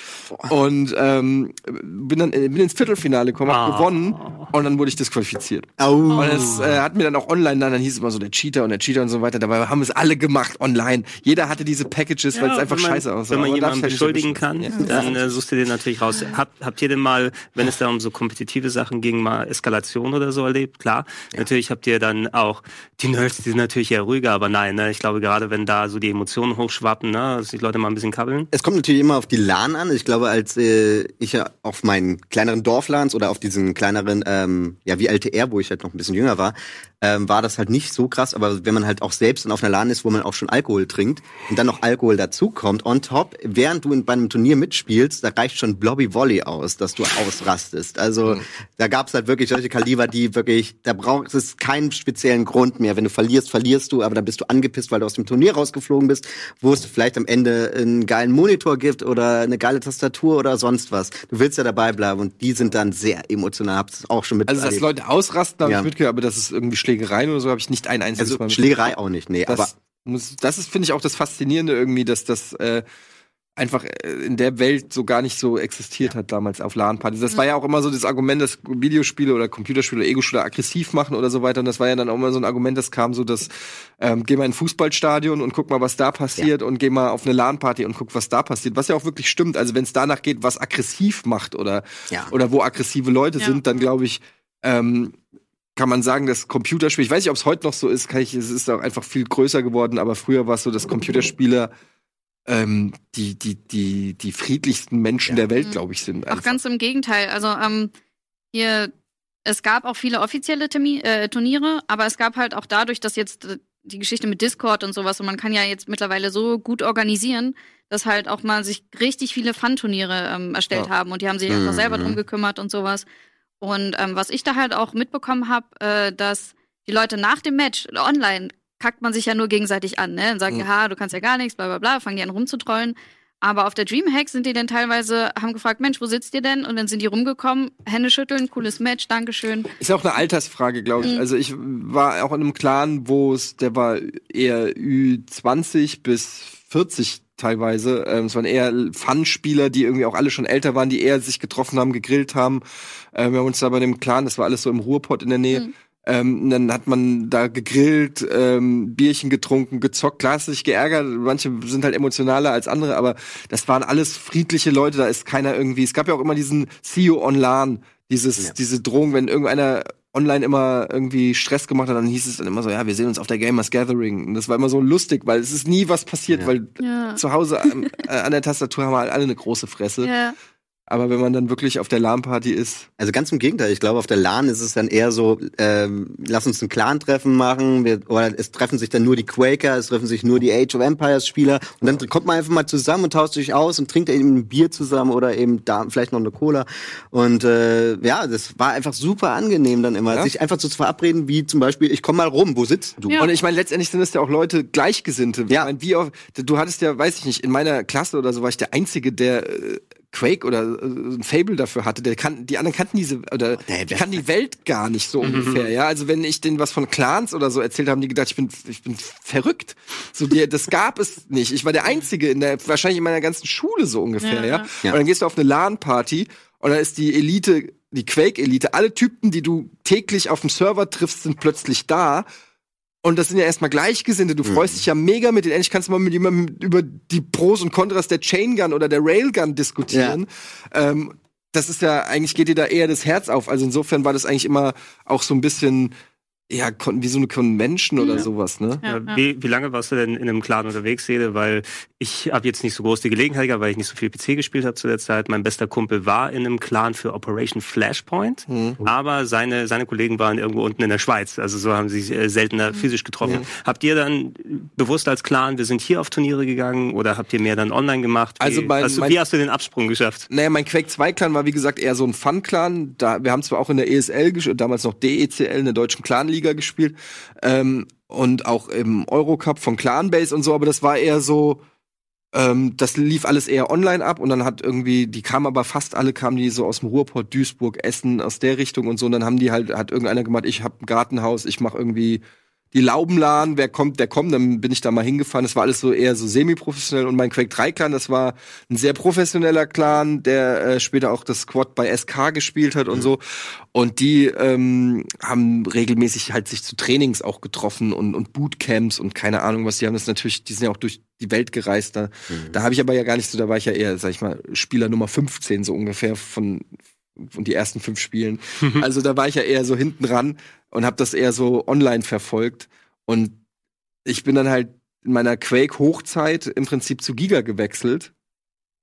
Und ähm, bin dann äh, bin ins Viertelfinale gekommen, hab Ah. gewonnen und dann wurde ich disqualifiziert. Au. Und das äh, hat mir dann auch online dann, dann hieß es immer so der Cheater und der Cheater und so weiter. Dabei haben es alle gemacht online. Jeder hatte diese Packages, weil es einfach man, scheiße aussah. Wenn man jemanden halt beschuldigen kann, erwischen. dann äh, suchst du den natürlich raus. Habt, habt ihr denn mal, wenn es da um so kompetitive Sachen ging, mal Eskalation oder so erlebt? Klar. Natürlich habt ihr dann auch, die Nerds, die sind natürlich eher ruhiger, aber nein, ne? ich glaube gerade wenn da so die Emotionen hochschwappen, ne, dass die Leute mal ein bisschen kabbeln. Es kommt natürlich immer auf die LAN an. Ich glaube, als äh, ich ja auf meinen kleineren Dorflans oder auf diesen kleineren, ähm, ja wie LTR, wo ich halt noch ein bisschen jünger war, ähm, war das halt nicht so krass. Aber wenn man halt auch selbst dann auf einer LAN ist, wo man auch schon Alkohol trinkt und dann noch Alkohol dazukommt, on top, während du in, bei einem Turnier mitspielst, da reicht schon Blobby Volley aus, dass du ausrastest. Also da gab es halt wirklich solche Kaliber, die wirklich, da braucht es keinen speziellen Grund mehr. Wenn du verlierst, verlierst du, aber dann bist du angepisst, weil du aus dem Turnier rausgeflogen bist, wo es vielleicht am Ende einen geilen Monitor gibt oder eine geile Tastatur oder sonst was. Du willst ja dabei bleiben und die sind dann sehr emotional. Hab's auch schon mit Also, dass Leute ausrasten, habe Ja. ich mitgehört, aber das ist irgendwie Schlägereien oder so, habe ich nicht ein einziges Mal also mitgekriegt. Schlägerei auch nicht, nee, aber Das, muss, das ist, finde ich, auch das Faszinierende irgendwie, dass das äh, einfach äh, in der Welt so gar nicht so existiert hat damals auf LAN-Partys. Das war ja auch immer so das Argument, dass Videospiele oder Computerspiele oder Ego-Shooter aggressiv machen oder so weiter. Und das war ja dann auch immer so ein Argument, das kam so, dass ähm, geh mal in ein Fußballstadion und guck mal, was da passiert und geh mal auf eine LAN-Party und guck, was da passiert. Was ja auch wirklich stimmt. Also wenn es danach geht, was aggressiv macht oder, Ja. oder wo aggressive Leute Ja. sind, dann glaube ich, ähm, kann man sagen, dass Computerspiele, ich weiß nicht, ob es heute noch so ist, kann ich, es ist auch einfach viel größer geworden, aber früher war es so, dass Computerspieler ähm, die, die, die, die friedlichsten Menschen der Welt, Mhm. glaube ich, sind. Auch einfach. ganz im Gegenteil. Also ähm, hier, es gab auch viele offizielle Termi äh, Turniere, aber es gab halt auch dadurch, dass jetzt äh, die Geschichte mit Discord und sowas und man kann ja jetzt mittlerweile so gut organisieren, dass halt auch mal sich richtig viele Fun-Turniere ähm, erstellt Ja. haben und die haben sich einfach Mhm. selber drum gekümmert und sowas. Und ähm, was ich da halt auch mitbekommen habe, äh, dass die Leute nach dem Match online kackt man sich ja nur gegenseitig an, ne? Und sagt, Mhm. ja, du kannst ja gar nichts, bla bla bla, fangen die an rumzutrollen. Aber auf der Dreamhack sind die dann teilweise, haben gefragt, Mensch, wo sitzt ihr denn? Und dann sind die rumgekommen, Hände schütteln, cooles Match, Dankeschön. Ist auch eine Altersfrage, glaube ich. Mhm. Also ich war auch in einem Clan, wo es, der war eher Ü20 bis 40 teilweise. Ähm, es waren eher Fun-Spieler, die irgendwie auch alle schon älter waren, die eher sich getroffen haben, gegrillt haben. Ähm, wir haben uns da bei dem Clan, das war alles so im Ruhrpott in der Nähe. Mhm. Ähm, dann hat man da gegrillt, ähm, Bierchen getrunken, gezockt. Klar hast du dich geärgert, manche sind halt emotionaler als andere, aber das waren alles friedliche Leute, da ist keiner irgendwie. Es gab ja auch immer diesen See you online, dieses, Ja. diese Drohung, wenn irgendeiner online immer irgendwie Stress gemacht hat, dann hieß es dann immer so, ja, wir sehen uns auf der Gamers Gathering. Und das war immer so lustig, weil es ist nie was passiert, Ja. weil Ja. zu Hause am, äh, an der Tastatur haben wir halt alle eine große Fresse. Ja. Aber wenn man dann wirklich auf der LAN-Party ist, Also ganz im Gegenteil, ich glaube, auf der LAN ist es dann eher so, ähm, lass uns ein Clan-Treffen machen, wir, oder es treffen sich dann nur die Quaker, es treffen sich nur die Age of Empires Spieler und dann kommt man einfach mal zusammen und tauscht sich aus und trinkt eben ein Bier zusammen oder eben da vielleicht noch eine Cola. Und äh, ja, das war einfach super angenehm dann immer, Ja. sich einfach so zu verabreden, wie zum Beispiel, ich komm mal rum, wo sitzt du? Ja. Und ich meine, letztendlich sind es ja auch Leute Gleichgesinnte. Ja. Ich meine, wie oft, du hattest ja, weiß ich nicht, in meiner Klasse oder so war ich der Einzige, der äh, Quake oder äh, ein Fable dafür hatte. Der kann, die anderen kannten diese, oder Der- die kannten die Welt gar nicht so ungefähr, ja. Also wenn ich denen was von Clans oder so erzählt habe, haben die gedacht, ich bin, ich bin verrückt. So, die, das gab es nicht. Ich war der Einzige in der, wahrscheinlich in meiner ganzen Schule so ungefähr, Ja. ja. Ja. Und dann gehst du auf eine LAN-Party Und da ist die Elite, die Quake-Elite, alle Typen, die du täglich auf dem Server triffst, sind plötzlich da. Und das sind ja erstmal Gleichgesinnte. Du freust dich ja mega mit denen. Endlich kannst du mal mit jemandem über die Pros und Kontras der Chain Gun oder der Railgun diskutieren. Ähm, das ist ja, eigentlich geht dir da eher das Herz auf. Also insofern war das eigentlich immer auch so ein bisschen, ja, kon- wie so eine Convention oder sowas, ne? Ja, Ja, ja. Wie, wie lange warst du denn in einem Clan unterwegs, Sede? Weil ich habe jetzt nicht so groß die Gelegenheit gehabt, weil ich nicht so viel PC gespielt habe zu der Zeit. Mein bester Kumpel war in einem Clan für Operation Flashpoint, aber seine, seine Kollegen waren irgendwo unten in der Schweiz. Also so haben sie sich äh, seltener physisch getroffen. Habt ihr dann bewusst als Clan, wir sind hier auf Turniere gegangen oder habt ihr mehr dann online gemacht? Wie, Also mein- hast du, mein- wie hast du den Absprung geschafft? Naja, mein Quake 2 Clan war wie gesagt eher so ein Fun-Clan. Da, wir haben zwar auch in der ESL, gesch- damals noch DECL, in der deutschen Clanliga gespielt. Ähm, und auch im Eurocup von Clanbase und so, aber das war eher so, ähm, das lief alles eher online ab und dann hat irgendwie, die kamen aber fast alle, kamen die so aus dem Ruhrport, Duisburg, Essen, aus der Richtung und so. Und dann haben die halt, hat irgendeiner gemacht, ich hab ein Gartenhaus, ich mach irgendwie die Laubenladen, wer kommt, der kommt, dann bin ich da mal hingefahren. Das war alles so eher so semi-professionell und mein Quake 3 Clan, das war ein sehr professioneller Clan, der äh, später auch das Squad bei SK gespielt hat und so. Und die ähm, haben regelmäßig halt sich zu Trainings auch getroffen und, und Bootcamps und keine Ahnung was. Die haben das natürlich, die sind ja auch durch die Welt gereist. Da, da habe ich aber ja gar nicht so, da war ich ja eher, sag ich mal, Spieler Nummer 15 so ungefähr von von die ersten fünf Spielen. Also da war ich ja eher so hinten ran und habe das eher so online verfolgt. Und ich bin dann halt in meiner Quake-Hochzeit im Prinzip zu Giga gewechselt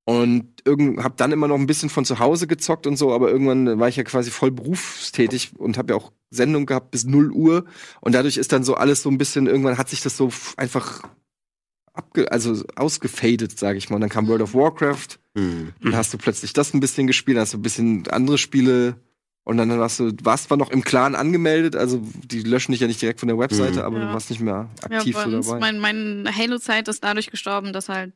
und irgend, hab dann immer noch ein bisschen von zu Hause gezockt und so, aber irgendwann war ich ja quasi voll berufstätig und habe ja auch Sendung gehabt bis 0 Uhr und dadurch ist dann so alles so ein bisschen, irgendwann hat sich das so einfach abge also ausgefadet, sage ich mal. Und dann kam World of Warcraft, Hm. dann hast du plötzlich das ein bisschen gespielt, dann hast du ein bisschen andere Spiele und dann warst du, warst zwar noch im Clan angemeldet, also die löschen dich ja nicht direkt von der Webseite, Mhm. aber Ja. du warst nicht mehr Ja, aktiv bei so uns, dabei. mein, mein Halo-Zeit ist dadurch gestorben, dass halt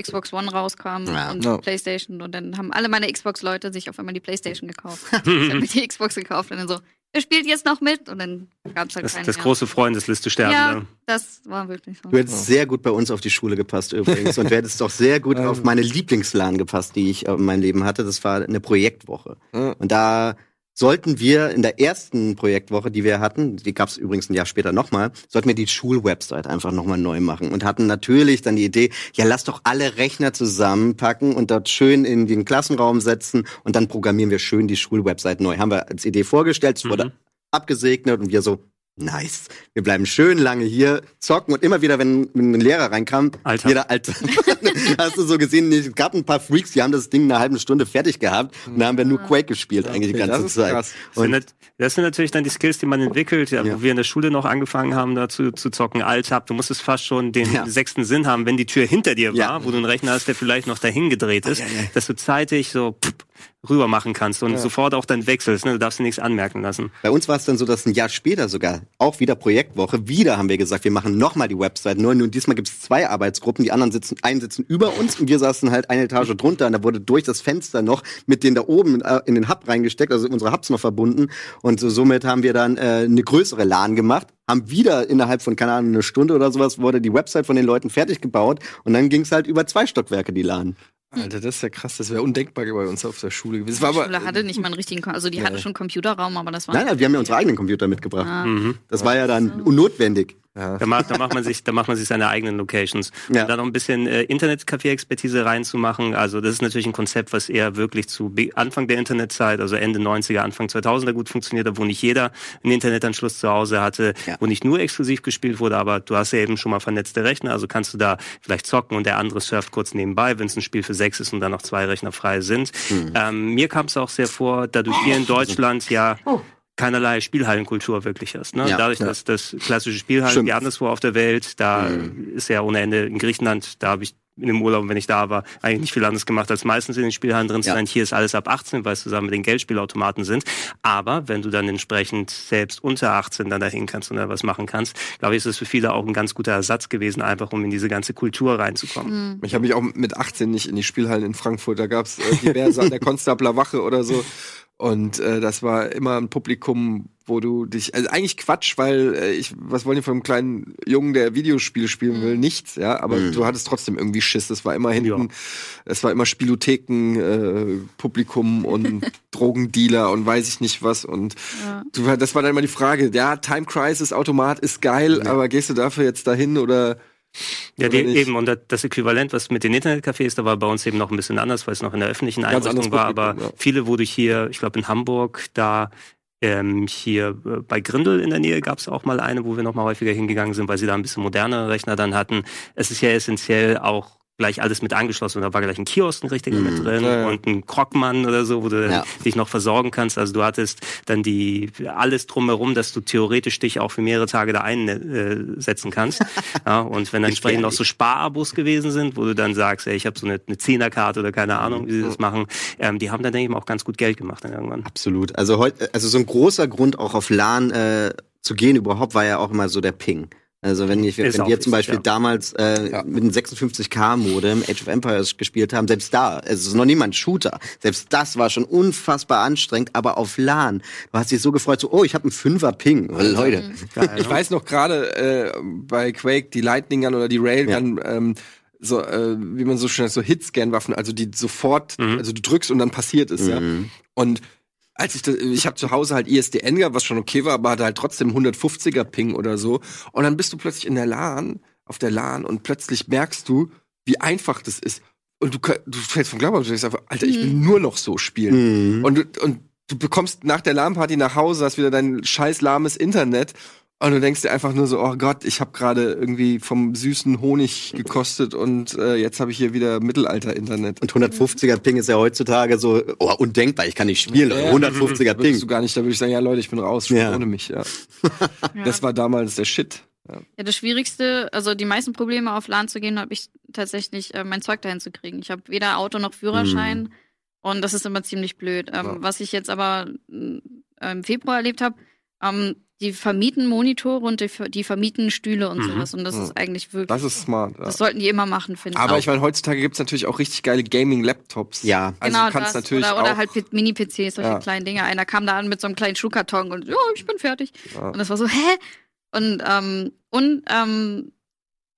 Xbox One rauskam Ja. und Ja. Playstation und dann haben alle meine Xbox-Leute sich auf einmal die Playstation gekauft. ich habe mir die Xbox gekauft und dann so, wer spielt jetzt noch mit? Und dann gab's halt Das, keinen das mehr. große Freundesliste sterben. Ja, ne? das war wirklich so. Du hättest sehr gut bei uns auf die Schule gepasst übrigens und du hättest auch sehr gut auf meine Lieblingsladen gepasst, die ich äh, in meinem Leben hatte. Das war eine Projektwoche. Ja. Und da sollten wir in der ersten Projektwoche, die wir hatten, die gab es übrigens ein Jahr später nochmal, sollten wir die Schulwebsite einfach nochmal neu machen und hatten natürlich dann die Idee, ja lass doch alle Rechner zusammenpacken und dort schön in den Klassenraum setzen und dann programmieren wir schön die Schulwebsite neu. Haben wir als Idee vorgestellt, es wurde Mhm. abgesegnet und wir so, nice. Wir bleiben schön lange hier, zocken und immer wieder, wenn ein Lehrer reinkam, Alter. jeder Alter. Hast du so gesehen, es gab ein paar Freaks, die haben das Ding in einer halben Stunde fertig gehabt und da haben wir nur Quake gespielt eigentlich die Okay, ganze das ist Zeit. krass. Das sind, Und das sind natürlich dann die Skills, die man entwickelt, ja, Ja. wo wir in der Schule noch angefangen haben, dazu zu zocken. Alltag, du musstest fast schon den Ja. sechsten Sinn haben, wenn die Tür hinter dir war, Ja. wo du einen Rechner hast, der vielleicht noch dahin gedreht ist, dass du zeitig so pff, rüber machen kannst und sofort auch dann wechselst. Ne? Du darfst dir nichts anmerken lassen. bei uns war es dann so, dass ein Jahr später sogar, auch wieder Projektwoche, wieder haben wir gesagt, wir machen nochmal die Website neu. Nur diesmal gibt es zwei Arbeitsgruppen, die anderen sitzen, einen sitzen über uns und wir saßen halt eine Etage drunter und da wurde durch das Fenster noch mit denen da oben äh, in den Hub reingesteckt, also unsere Hubs noch verbunden. Und so, somit haben wir dann äh, eine größere LAN gemacht, haben wieder innerhalb von, keine Ahnung, eine Stunde oder sowas, wurde die Website von den Leuten fertig gebaut und dann ging es halt über zwei Stockwerke, die LAN. Alter, das ist ja krass, das wäre undenkbar bei uns auf der Schule gewesen. Es Die war aber, Schule hatte nicht mal einen richtigen, Kom- also die hatte schon Computerraum, aber das war Nein, nein, wir haben ja unsere eigenen Computer mitgebracht. Ah. Mhm. Das war ja dann unnotwendig. Da macht, da macht man sich, da macht man sich seine eigenen Locations. Ja. Um da noch ein bisschen äh, Internet-Café-Expertise reinzumachen. Also das ist natürlich ein Konzept, was eher wirklich zu Anfang der Internetzeit, also Ende 90er, Anfang 2000er gut funktioniert hat, wo nicht jeder einen Internetanschluss zu Hause hatte, Ja. wo nicht nur exklusiv gespielt wurde, aber du hast ja eben schon mal vernetzte Rechner, also kannst du da vielleicht zocken und der andere surft kurz nebenbei, wenn es ein Spiel für sechs ist und dann noch zwei Rechner frei sind. Hm. Ähm, mir kam es auch sehr vor, da du hier in Deutschland ja keinerlei Spielhallenkultur wirklich hast. Ne? Ja, Dadurch, ja. dass das klassische Spielhallen Stimmt. wie anderswo auf der Welt, da ist ja ohne Ende in Griechenland, da habe ich in dem Urlaub, wenn ich da war, eigentlich nicht viel anderes gemacht, als meistens in den Spielhallen drin zu Ja. sein. Hier ist alles ab 18, weil es zusammen mit den Geldspielautomaten sind. Aber wenn du dann entsprechend selbst unter 18 dann dahin kannst und da was machen kannst, glaube ich, ist es für viele auch ein ganz guter Ersatz gewesen, einfach um in diese ganze Kultur reinzukommen. ich habe mich auch mit 18 nicht in die Spielhallen in Frankfurt, da gab's äh, diverse an der Konstabler Wache oder so. Und äh, das war immer ein Publikum, wo du dich, also eigentlich Quatsch, weil äh, ich, was wollen die von einem kleinen Jungen, der Videospiele spielen will? Nichts, ja, aber Mhm. du hattest trotzdem irgendwie Schiss. Es war immer hinten, es war immer Spielotheken, äh, Publikum und Drogendealer und weiß ich nicht was und Ja. du, das war dann immer die Frage, ja, Time Crisis Automat ist geil, aber gehst du dafür jetzt dahin oder Ja, die, eben, und das- Äquivalent, was mit den Internetcafés, da war bei uns eben noch ein bisschen anders, weil es noch in der öffentlichen Einrichtung war, aber ja. viele, du hier, ich glaube in Hamburg, da ähm, hier äh, bei Grindel in der Nähe gab es auch mal eine, wo wir noch mal häufiger hingegangen sind, weil sie da ein bisschen modernere Rechner dann hatten. Es ist ja essentiell auch gleich alles mit angeschlossen und da war gleich ein Kiosk ein richtiger Mhm. mit drin Ja, ja. und ein Krogmann oder so, wo du Ja. dich noch versorgen kannst. Also du hattest dann die alles drumherum, dass du theoretisch dich auch für mehrere Tage da einsetzen kannst. ja, und wenn dann entsprechend noch so Sparabos gewesen sind, wo du dann sagst, ey, ich habe so eine, eine Zehnerkarte oder keine Ahnung, wie sie das machen, ähm, die haben dann denke ich mal auch ganz gut Geld gemacht dann irgendwann. Absolut. Also heute, also so ein großer Grund auch auf LAN äh, zu gehen überhaupt war ja auch immer so der Ping. Also wenn, ich, wenn wir zum Beispiel ja. damals äh, Ja. mit einem 56k Modem Age of Empires gespielt haben, selbst da, es ist noch niemand Shooter, selbst das war schon unfassbar anstrengend, aber auf LAN, du hast dich so gefreut, so, oh, ich habe einen Fünfer Ping, oh, Leute. Ich weiß noch gerade äh, bei Quake die Lightning Gun oder die Railgun, ähm, so äh, wie man so schnell so Hitscan-Waffen, also die sofort, Mhm. also du drückst und dann passiert es, ja. Mhm. Und als ich das, ich habe zu Hause halt ISDN gehabt, was schon okay war, aber hatte halt trotzdem 150er Ping oder so. Und dann bist du plötzlich in der LAN, auf der LAN und plötzlich merkst du, wie einfach das ist. Und du, du fällst vom Glauben du denkst einfach, Alter, ich will nur noch so spielen. Mhm. Und, du- und du bekommst nach der LAN-Party nach Hause, hast wieder dein scheiß lahmes Internet und du denkst dir einfach nur so, oh Gott, ich habe gerade irgendwie vom süßen Honig gekostet und äh, jetzt habe ich hier wieder Mittelalter-Internet. Und 150er Ping ist ja heutzutage so, oh, undenkbar, ich kann nicht spielen, Leute. 150er Ping. Du gar nicht, da würde ich sagen, ja Leute, ich bin raus, Ja. ohne mich. Ja. Ja. Das war damals der Shit. Ja, das Schwierigste, also die meisten Probleme auf LAN zu gehen, habe ich tatsächlich äh, mein Zeug dahin zu kriegen. Ich habe weder Auto noch Führerschein und das ist immer ziemlich blöd. Ähm, Ja. Was ich jetzt aber äh, im Februar erlebt habe, ähm, die vermieten Monitore und die, die vermieten Stühle und Mhm. sowas und das Ja. ist eigentlich wirklich, Das ist smart. Ja. das sollten die immer machen, finde ich. Aber ich meine, heutzutage gibt's natürlich auch richtig geile Gaming-Laptops. Ja. Also genau du kannst das. natürlich oder, oder auch, halt Mini-PCs, solche Ja. kleinen Dinge. Einer kam da an mit so einem kleinen Schuhkarton und ja, ich bin fertig. Ja. Und das war so, hä? Und, ähm, und ähm,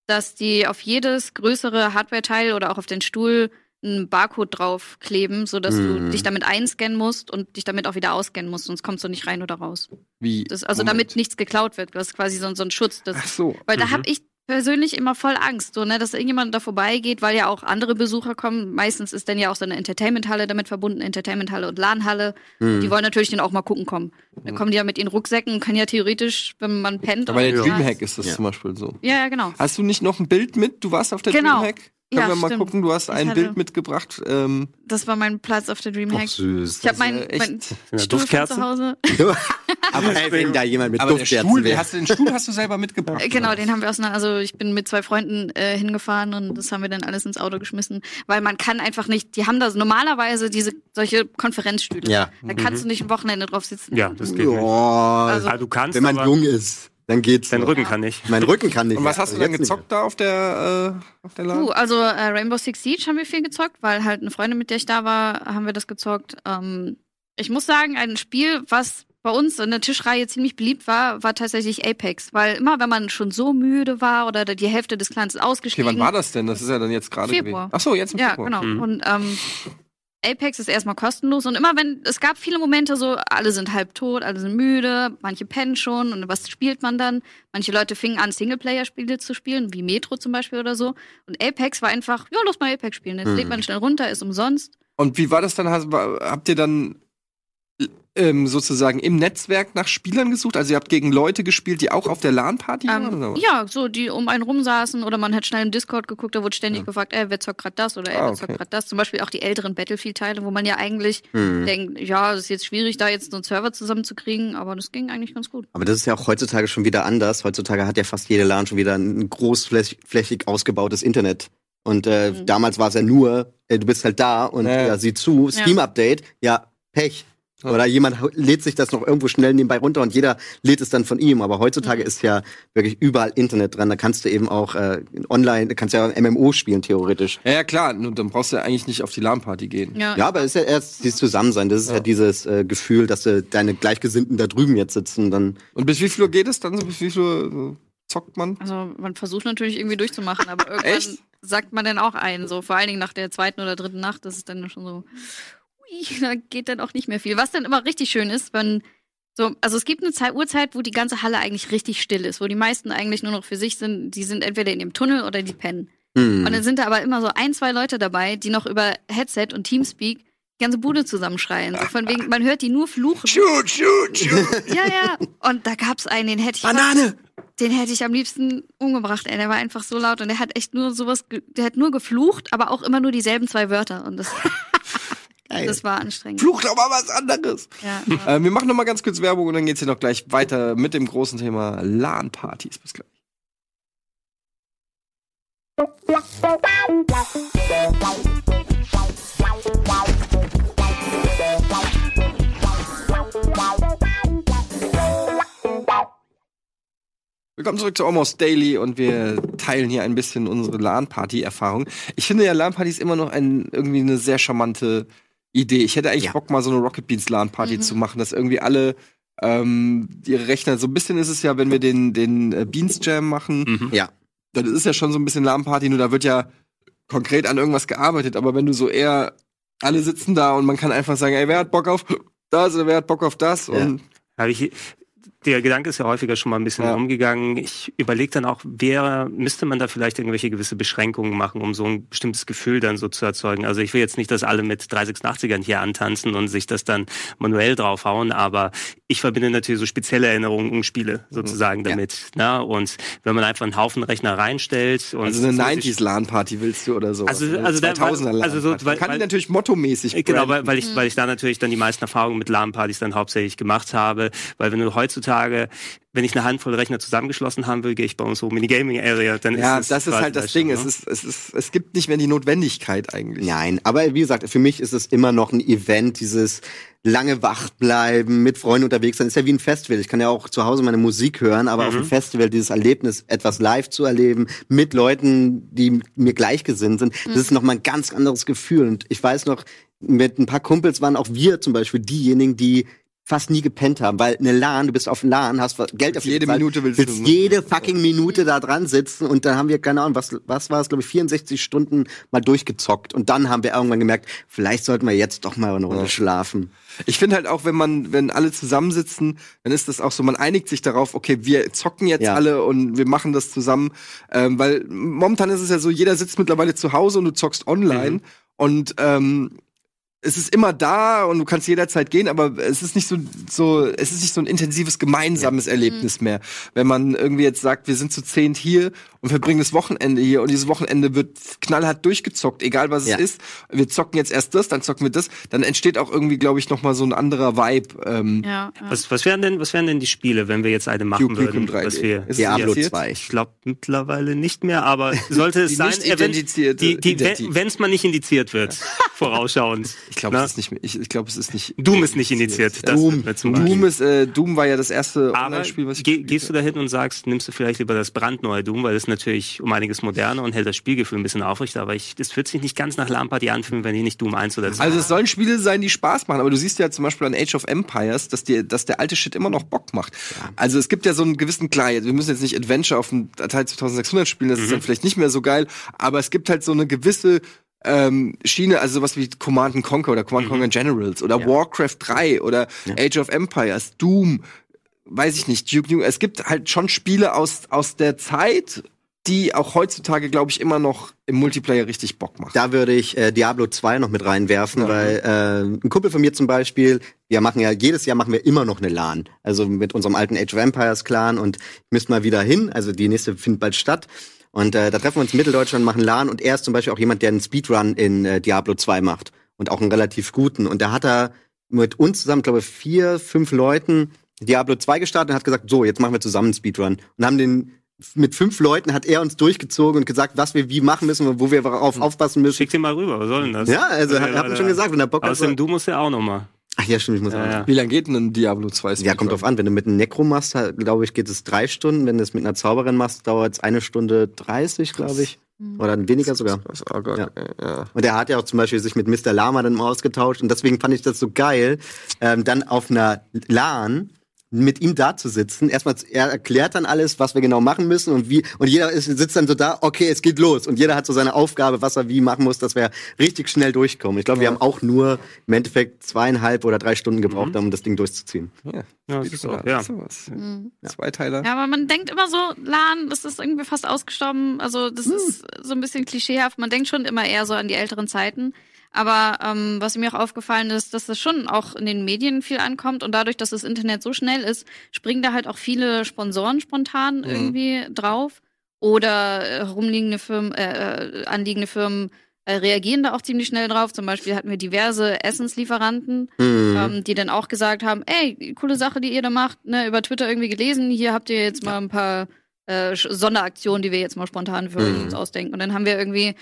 dass die auf jedes größere Hardware-Teil oder auch auf den Stuhl einen Barcode draufkleben, sodass Mhm. du dich damit einscannen musst und dich damit auch wieder ausscannen musst, sonst kommst du nicht rein oder raus. wie, Das, also Moment. damit nichts geklaut wird. Das ist quasi so, so ein Schutz. Das, Ach so. weil da Mhm. habe ich persönlich immer voll Angst, so, ne, dass irgendjemand da vorbeigeht, weil ja auch andere Besucher kommen. Meistens ist dann ja auch so eine Entertainment-Halle damit verbunden, Entertainment-Halle und LAN-Halle. Mhm. Die wollen natürlich dann auch mal gucken kommen. Dann kommen die ja mit ihren Rucksäcken und können ja theoretisch, wenn man pennt. Aber bei der Dreamhack ist das Ja. zum Beispiel so. Ja, ja, genau. Hast du nicht noch ein Bild mit? Du warst auf der Genau. Dreamhack? Können Ja, wir mal stimmt. gucken, du hast Ich ein hatte- Bild mitgebracht. Ähm, Das war mein Platz auf der Ach, Dreamhack. süß. Ich habe meinen mein Ja, Stuhl von zu Hause. aber ey, wenn da jemand mit aber der Duftkerzen Stuhl, den wäre. hast du, den Stuhl hast du selber mitgebracht. Äh, Genau, den haben wir auseinander. Also ich bin mit zwei Freunden äh, hingefahren und das haben wir dann alles ins Auto geschmissen, weil man kann einfach nicht. Die haben da normalerweise diese solche Konferenzstühle. Ja. Da kannst du nicht ein Wochenende drauf sitzen. Ja, das geht nicht. Oh, Also- Ah, du kannst, wenn man aber jung ist, dann geht's. dein. Rücken kann nicht. Mein Rücken kann nicht. Und was hast du Also dann jetzt nicht gezockt da auf der, äh, auf der LAN? Puh, also äh, Rainbow Six Siege haben wir viel gezockt, weil halt eine Freundin, mit der ich da war, haben wir das gezockt. Ähm, ich muss sagen, ein Spiel, was bei uns in der Tischreihe ziemlich beliebt war, war tatsächlich Apex. Weil immer, wenn man schon so müde war oder die Hälfte des Clans ist Okay, ausgestiegen. wann war das denn? Das ist ja dann jetzt gerade Februar. gewesen. Ach so, jetzt im Ja, Februar. genau. Mhm. Und ähm, Apex ist erstmal kostenlos und immer wenn, es gab viele Momente so, alle sind halb tot, alle sind müde, manche pennen schon und was spielt man dann? Manche Leute fingen an, Singleplayer-Spiele zu spielen, wie Metro zum Beispiel oder so. Und Apex war einfach, ja, lass mal Apex spielen. Jetzt Mhm. lädt man schnell runter, ist umsonst. Und wie war das dann? Habt ihr dann ähm, sozusagen im Netzwerk nach Spielern gesucht? Also ihr habt gegen Leute gespielt, die auch auf der LAN-Party waren? Ähm, oder was? ja, so, die um einen rumsaßen oder man hat schnell im Discord geguckt, da wurde ständig Ja. gefragt, ey, wer zockt grad das oder ey, Ah, wer okay. zockt grad das. Zum Beispiel auch die älteren Battlefield-Teile, wo man ja eigentlich Mhm. denkt, ja, es ist jetzt schwierig, da jetzt so einen Server zusammenzukriegen, aber das ging eigentlich ganz gut. Aber das ist ja auch heutzutage schon wieder anders. Heutzutage hat ja fast jede LAN schon wieder ein großflächig ausgebautes Internet. Und äh, Mhm. damals war es ja nur, äh, du bist halt da und Ja, ja. ja. sieh zu, Steam-Update, ja, Pech. Oder jemand lädt sich das noch irgendwo schnell nebenbei runter und jeder lädt es dann von ihm. Aber heutzutage ist ja wirklich überall Internet dran. Da kannst du eben auch äh, online, da kannst du ja MMO spielen, theoretisch. Ja, ja, klar, nur dann brauchst du ja eigentlich nicht auf die LAN-Party gehen. Ja, Ja, aber es ist ja erst dieses Zusammensein. Das ist ja, dieses äh, Gefühl, dass äh, deine Gleichgesinnten da drüben jetzt sitzen. Dann Und bis wie viel Uhr geht es dann? So, bis wie viel Uhr äh, zockt man? Also man versucht natürlich irgendwie durchzumachen, aber irgendwann Echt? sagt man dann auch ein, so vor allen Dingen nach der zweiten oder dritten Nacht, das ist dann schon so, da geht dann auch nicht mehr viel. Was dann immer richtig schön ist, wenn so, also es gibt eine Zeit, Uhrzeit, wo die ganze Halle eigentlich richtig still ist, wo die meisten eigentlich nur noch für sich sind, die sind entweder in dem Tunnel oder die pennen. hm. Und dann sind da aber immer so ein, zwei Leute dabei, die noch über Headset und Teamspeak die ganze Bude zusammenschreien. So von wegen, man hört die nur fluchen. Shoot, shoot, shoot! Ja, ja. Und da gab's einen, den hätte ich Banane! den hätte ich am liebsten umgebracht, ey. Der war einfach so laut und der hat echt nur sowas, der hat nur geflucht, aber auch immer nur dieselben zwei Wörter. Und das, Geil. das war anstrengend. Fluch doch mal was anderes. Ja, ja. Äh, wir machen noch mal ganz kurz Werbung und dann geht's hier noch gleich weiter mit dem großen Thema LAN-Partys. Bis gleich. Willkommen zurück zu Almost Daily und wir teilen hier ein bisschen unsere LAN-Party-Erfahrung. Ich finde ja LAN-Partys immer noch ein, irgendwie eine sehr charmante Idee. Ich hätte eigentlich Ja. Bock, mal so eine Rocket Beans LAN-Party Mhm. zu machen, dass irgendwie alle ähm, ihre Rechner, so ein bisschen ist es ja, wenn wir den, den äh, Beans Jam machen, Mhm. Ja. dann ist es ja schon so ein bisschen LAN-Party, nur da wird ja konkret an irgendwas gearbeitet, aber wenn du so eher, alle sitzen da und man kann einfach sagen, ey, wer hat Bock auf das oder wer hat Bock auf das Ja. und Habe ich, der Gedanke ist ja häufiger schon mal ein bisschen Ja. umgegangen. Ich überlege dann auch, wer müsste man da vielleicht irgendwelche gewisse Beschränkungen machen, um so ein bestimmtes Gefühl dann so zu erzeugen. Also ich will jetzt nicht, dass alle mit 386ern hier antanzen und sich das dann manuell draufhauen, aber ich verbinde natürlich so spezielle Erinnerungen und Spiele sozusagen Ja. damit. Na? Und wenn man einfach einen Haufen Rechner reinstellt und also eine so- 90s LAN-Party willst du oder so. Also- also da- 2000er LAN-Party. also so- Man weil- kann die weil- natürlich mottomäßig Genau, weil, weil, ich, weil ich da natürlich dann die meisten Erfahrungen mit LAN-Partys dann hauptsächlich gemacht habe. Weil wenn du heutzutage, wenn ich eine Handvoll Rechner zusammengeschlossen haben will, gehe ich bei uns oben in die Gaming-Area. Dann Ja, ist es das ist halt das Ding. schon, Es, ne? ist, es, ist, es gibt nicht mehr die Notwendigkeit eigentlich. Nein, aber wie gesagt, für mich ist es immer noch ein Event, dieses lange wach bleiben, mit Freunden unterwegs sein. Ist ja wie ein Festival. Ich kann ja auch zu Hause meine Musik hören, aber auf dem Festival dieses Erlebnis, etwas live zu erleben, mit Leuten, die mir gleichgesinnt sind, das ist nochmal ein ganz anderes Gefühl. Und ich weiß noch, mit ein paar Kumpels waren auch wir zum Beispiel diejenigen, die fast nie gepennt haben, weil eine LAN, du bist auf LAN, hast Geld dafür Jede bezahlt, Minute willst willst du- jede fucking Minute da dran sitzen und dann haben wir, keine Ahnung, was, was war es, glaube ich, 64 Stunden mal durchgezockt und dann haben wir irgendwann gemerkt, vielleicht sollten wir jetzt doch mal eine Runde schlafen. Ich finde halt auch, wenn man, wenn alle zusammensitzen, dann ist das auch so, man einigt sich darauf, okay, wir zocken jetzt Ja. alle und wir machen das zusammen. Ähm, weil momentan ist es ja so, jeder sitzt mittlerweile zu Hause und du zockst online und ähm, es ist immer da und du kannst jederzeit gehen, aber es ist nicht so, so es ist nicht so ein intensives gemeinsames Erlebnis mehr. Wenn man irgendwie jetzt sagt, wir sind zu zehnt hier und verbringen das Wochenende hier und dieses Wochenende wird knallhart durchgezockt, egal was Ja. es ist. Wir zocken jetzt erst das, dann zocken wir das, dann entsteht auch irgendwie, glaube ich, noch mal so ein anderer Vibe. Ähm, ja, ja. Was, was wären denn, was wären denn die Spiele, wenn wir jetzt eine machen Duke würden? 3D. Was wir, Ist Diablo indiziert? 2. ich glaube mittlerweile nicht mehr, aber sollte es Die sein, nicht äh, wenn es mal nicht indiziert wird, vorausschauend. Ich glaube, es ist nicht. Ich, ich glaube, es ist nicht. Doom ist nicht initiiert. Das Doom. Doom ist, äh, Doom war ja das erste Online-Spiel, was ich gespielt gehst du da hin und sagst, nimmst du vielleicht lieber das brandneue Doom, weil das natürlich um einiges moderner und hält das Spielgefühl ein bisschen aufrecht, aber ich, das wird sich nicht ganz nach LAN-Party anfühlen, wenn hier nicht Doom 1 oder 2 Also es sollen Spiele sein, die Spaß machen, aber du siehst ja zum Beispiel an Age of Empires, dass, dir, dass der alte Shit immer noch Bock macht. Also es gibt ja so einen gewissen klar, wir müssen jetzt nicht Adventure auf dem Teil 2600 spielen, das ist dann vielleicht nicht mehr so geil, aber es gibt halt so eine gewisse ähm, Schiene, also sowas wie Command and Conquer oder Command Conquer Generals oder Warcraft 3 oder Age of Empires, Doom, weiß ich nicht, Duke Nukem. Es gibt halt schon Spiele aus, aus der Zeit, die auch heutzutage, glaube ich, immer noch im Multiplayer richtig Bock machen. Da würde ich äh, Diablo 2 noch mit reinwerfen, weil äh, ein Kumpel von mir zum Beispiel, wir machen ja, jedes Jahr machen wir immer noch eine LAN. Also mit unserem alten Age of Empires Clan und ich müsste mal wieder hin, also die nächste findet bald statt. Und äh, da treffen wir uns in Mitteldeutschland, machen LAN und er ist zum Beispiel auch jemand, der einen Speedrun in äh, Diablo 2 macht. Und auch einen relativ guten. Und da hat er mit uns zusammen, glaube ich, vier, fünf Leuten Diablo 2 gestartet und hat gesagt, so, jetzt machen wir zusammen einen Speedrun. Und haben den mit fünf Leuten hat er uns durchgezogen und gesagt, was wir wie machen müssen und wo wir darauf aufpassen müssen. Schick den mal rüber, was soll denn das? Ja, also, hab- hab ich schon gesagt, wenn er Bock hat, Außerdem, du musst ja auch noch mal. Ach ja, stimmt, ich muss Ja, auch. ja. Wie lange geht denn ein Diablo 2 Ja, kommt drauf an. Wenn du mit einem Necro machst, glaube ich, geht es drei Stunden. Wenn du es mit einer Zauberin machst, dauert es eine Stunde 30, glaube ich. Oder weniger sogar. Oh Gott, Ja. ja. ja. Und er hat ja auch zum Beispiel sich mit Mr. Lama dann mal ausgetauscht. Und deswegen fand ich das so geil, ähm, dann auf einer LAN mit ihm da zu sitzen. Erstmal, er erklärt dann alles, was wir genau machen müssen und wie. Und jeder ist, sitzt dann so da, okay, es geht los. Und jeder hat so seine Aufgabe, was er wie machen muss, dass wir richtig schnell durchkommen. Ich glaube, wir haben auch nur im Endeffekt zweieinhalb oder drei Stunden gebraucht, um das Ding durchzuziehen. ja. Ja, das ist auch, ja. Sowas. Mhm. Zweiteiler. Ja, aber man denkt immer so, LAN, das ist irgendwie fast ausgestorben. Also das ist so ein bisschen klischeehaft. Man denkt schon immer eher so an die älteren Zeiten. Aber ähm, was mir auch aufgefallen ist, dass das schon auch in den Medien viel ankommt und dadurch, dass das Internet so schnell ist, springen da halt auch viele Sponsoren spontan irgendwie drauf oder äh, herumliegende Firmen, äh, äh, anliegende Firmen äh, reagieren da auch ziemlich schnell drauf. Zum Beispiel hatten wir diverse Essenslieferanten, Mhm. ähm, die dann auch gesagt haben, ey, coole Sache, die ihr da macht, ne, über Twitter irgendwie gelesen, hier habt ihr jetzt mal ein paar äh, Sonderaktionen, die wir jetzt mal spontan für Mhm. uns ausdenken. Und dann haben wir irgendwie,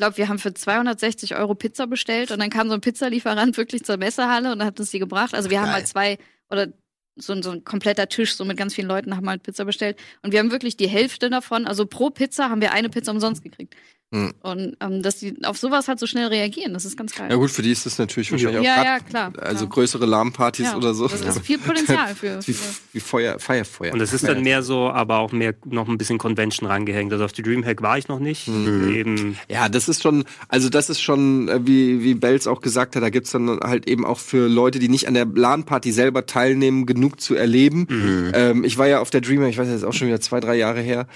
glaube, wir haben für 260 Euro Pizza bestellt und dann kam so ein Pizzalieferant wirklich zur Messehalle und hat uns die gebracht. Also wir haben Geil. halt zwei oder so, ein- so ein kompletter Tisch, so mit ganz vielen Leuten haben halt Pizza bestellt. Und wir haben wirklich die Hälfte davon, also pro Pizza haben wir eine Pizza umsonst gekriegt. Hm. Und ähm, dass die auf sowas halt so schnell reagieren, das ist ganz geil. Ja gut, für die ist das natürlich wahrscheinlich auch ja, grad- ja, klar. Also klar. größere Lahmpartys ja, oder so. Das ist viel Potenzial für. wie, wie Feuer, Feierfeuer. Und es ist dann mehr so, aber auch mehr noch ein bisschen Convention rangehängt. Also auf die Dreamhack war ich noch nicht. Mhm. Eben, Ja, das ist schon, also das ist schon, äh, wie, wie Bells auch gesagt hat, da gibt's dann halt eben auch für Leute, die nicht an der LAN-Party selber teilnehmen, genug zu erleben. Mhm. Ähm, ich war ja auf der Dreamer, ich weiß jetzt auch schon wieder zwei, drei Jahre her.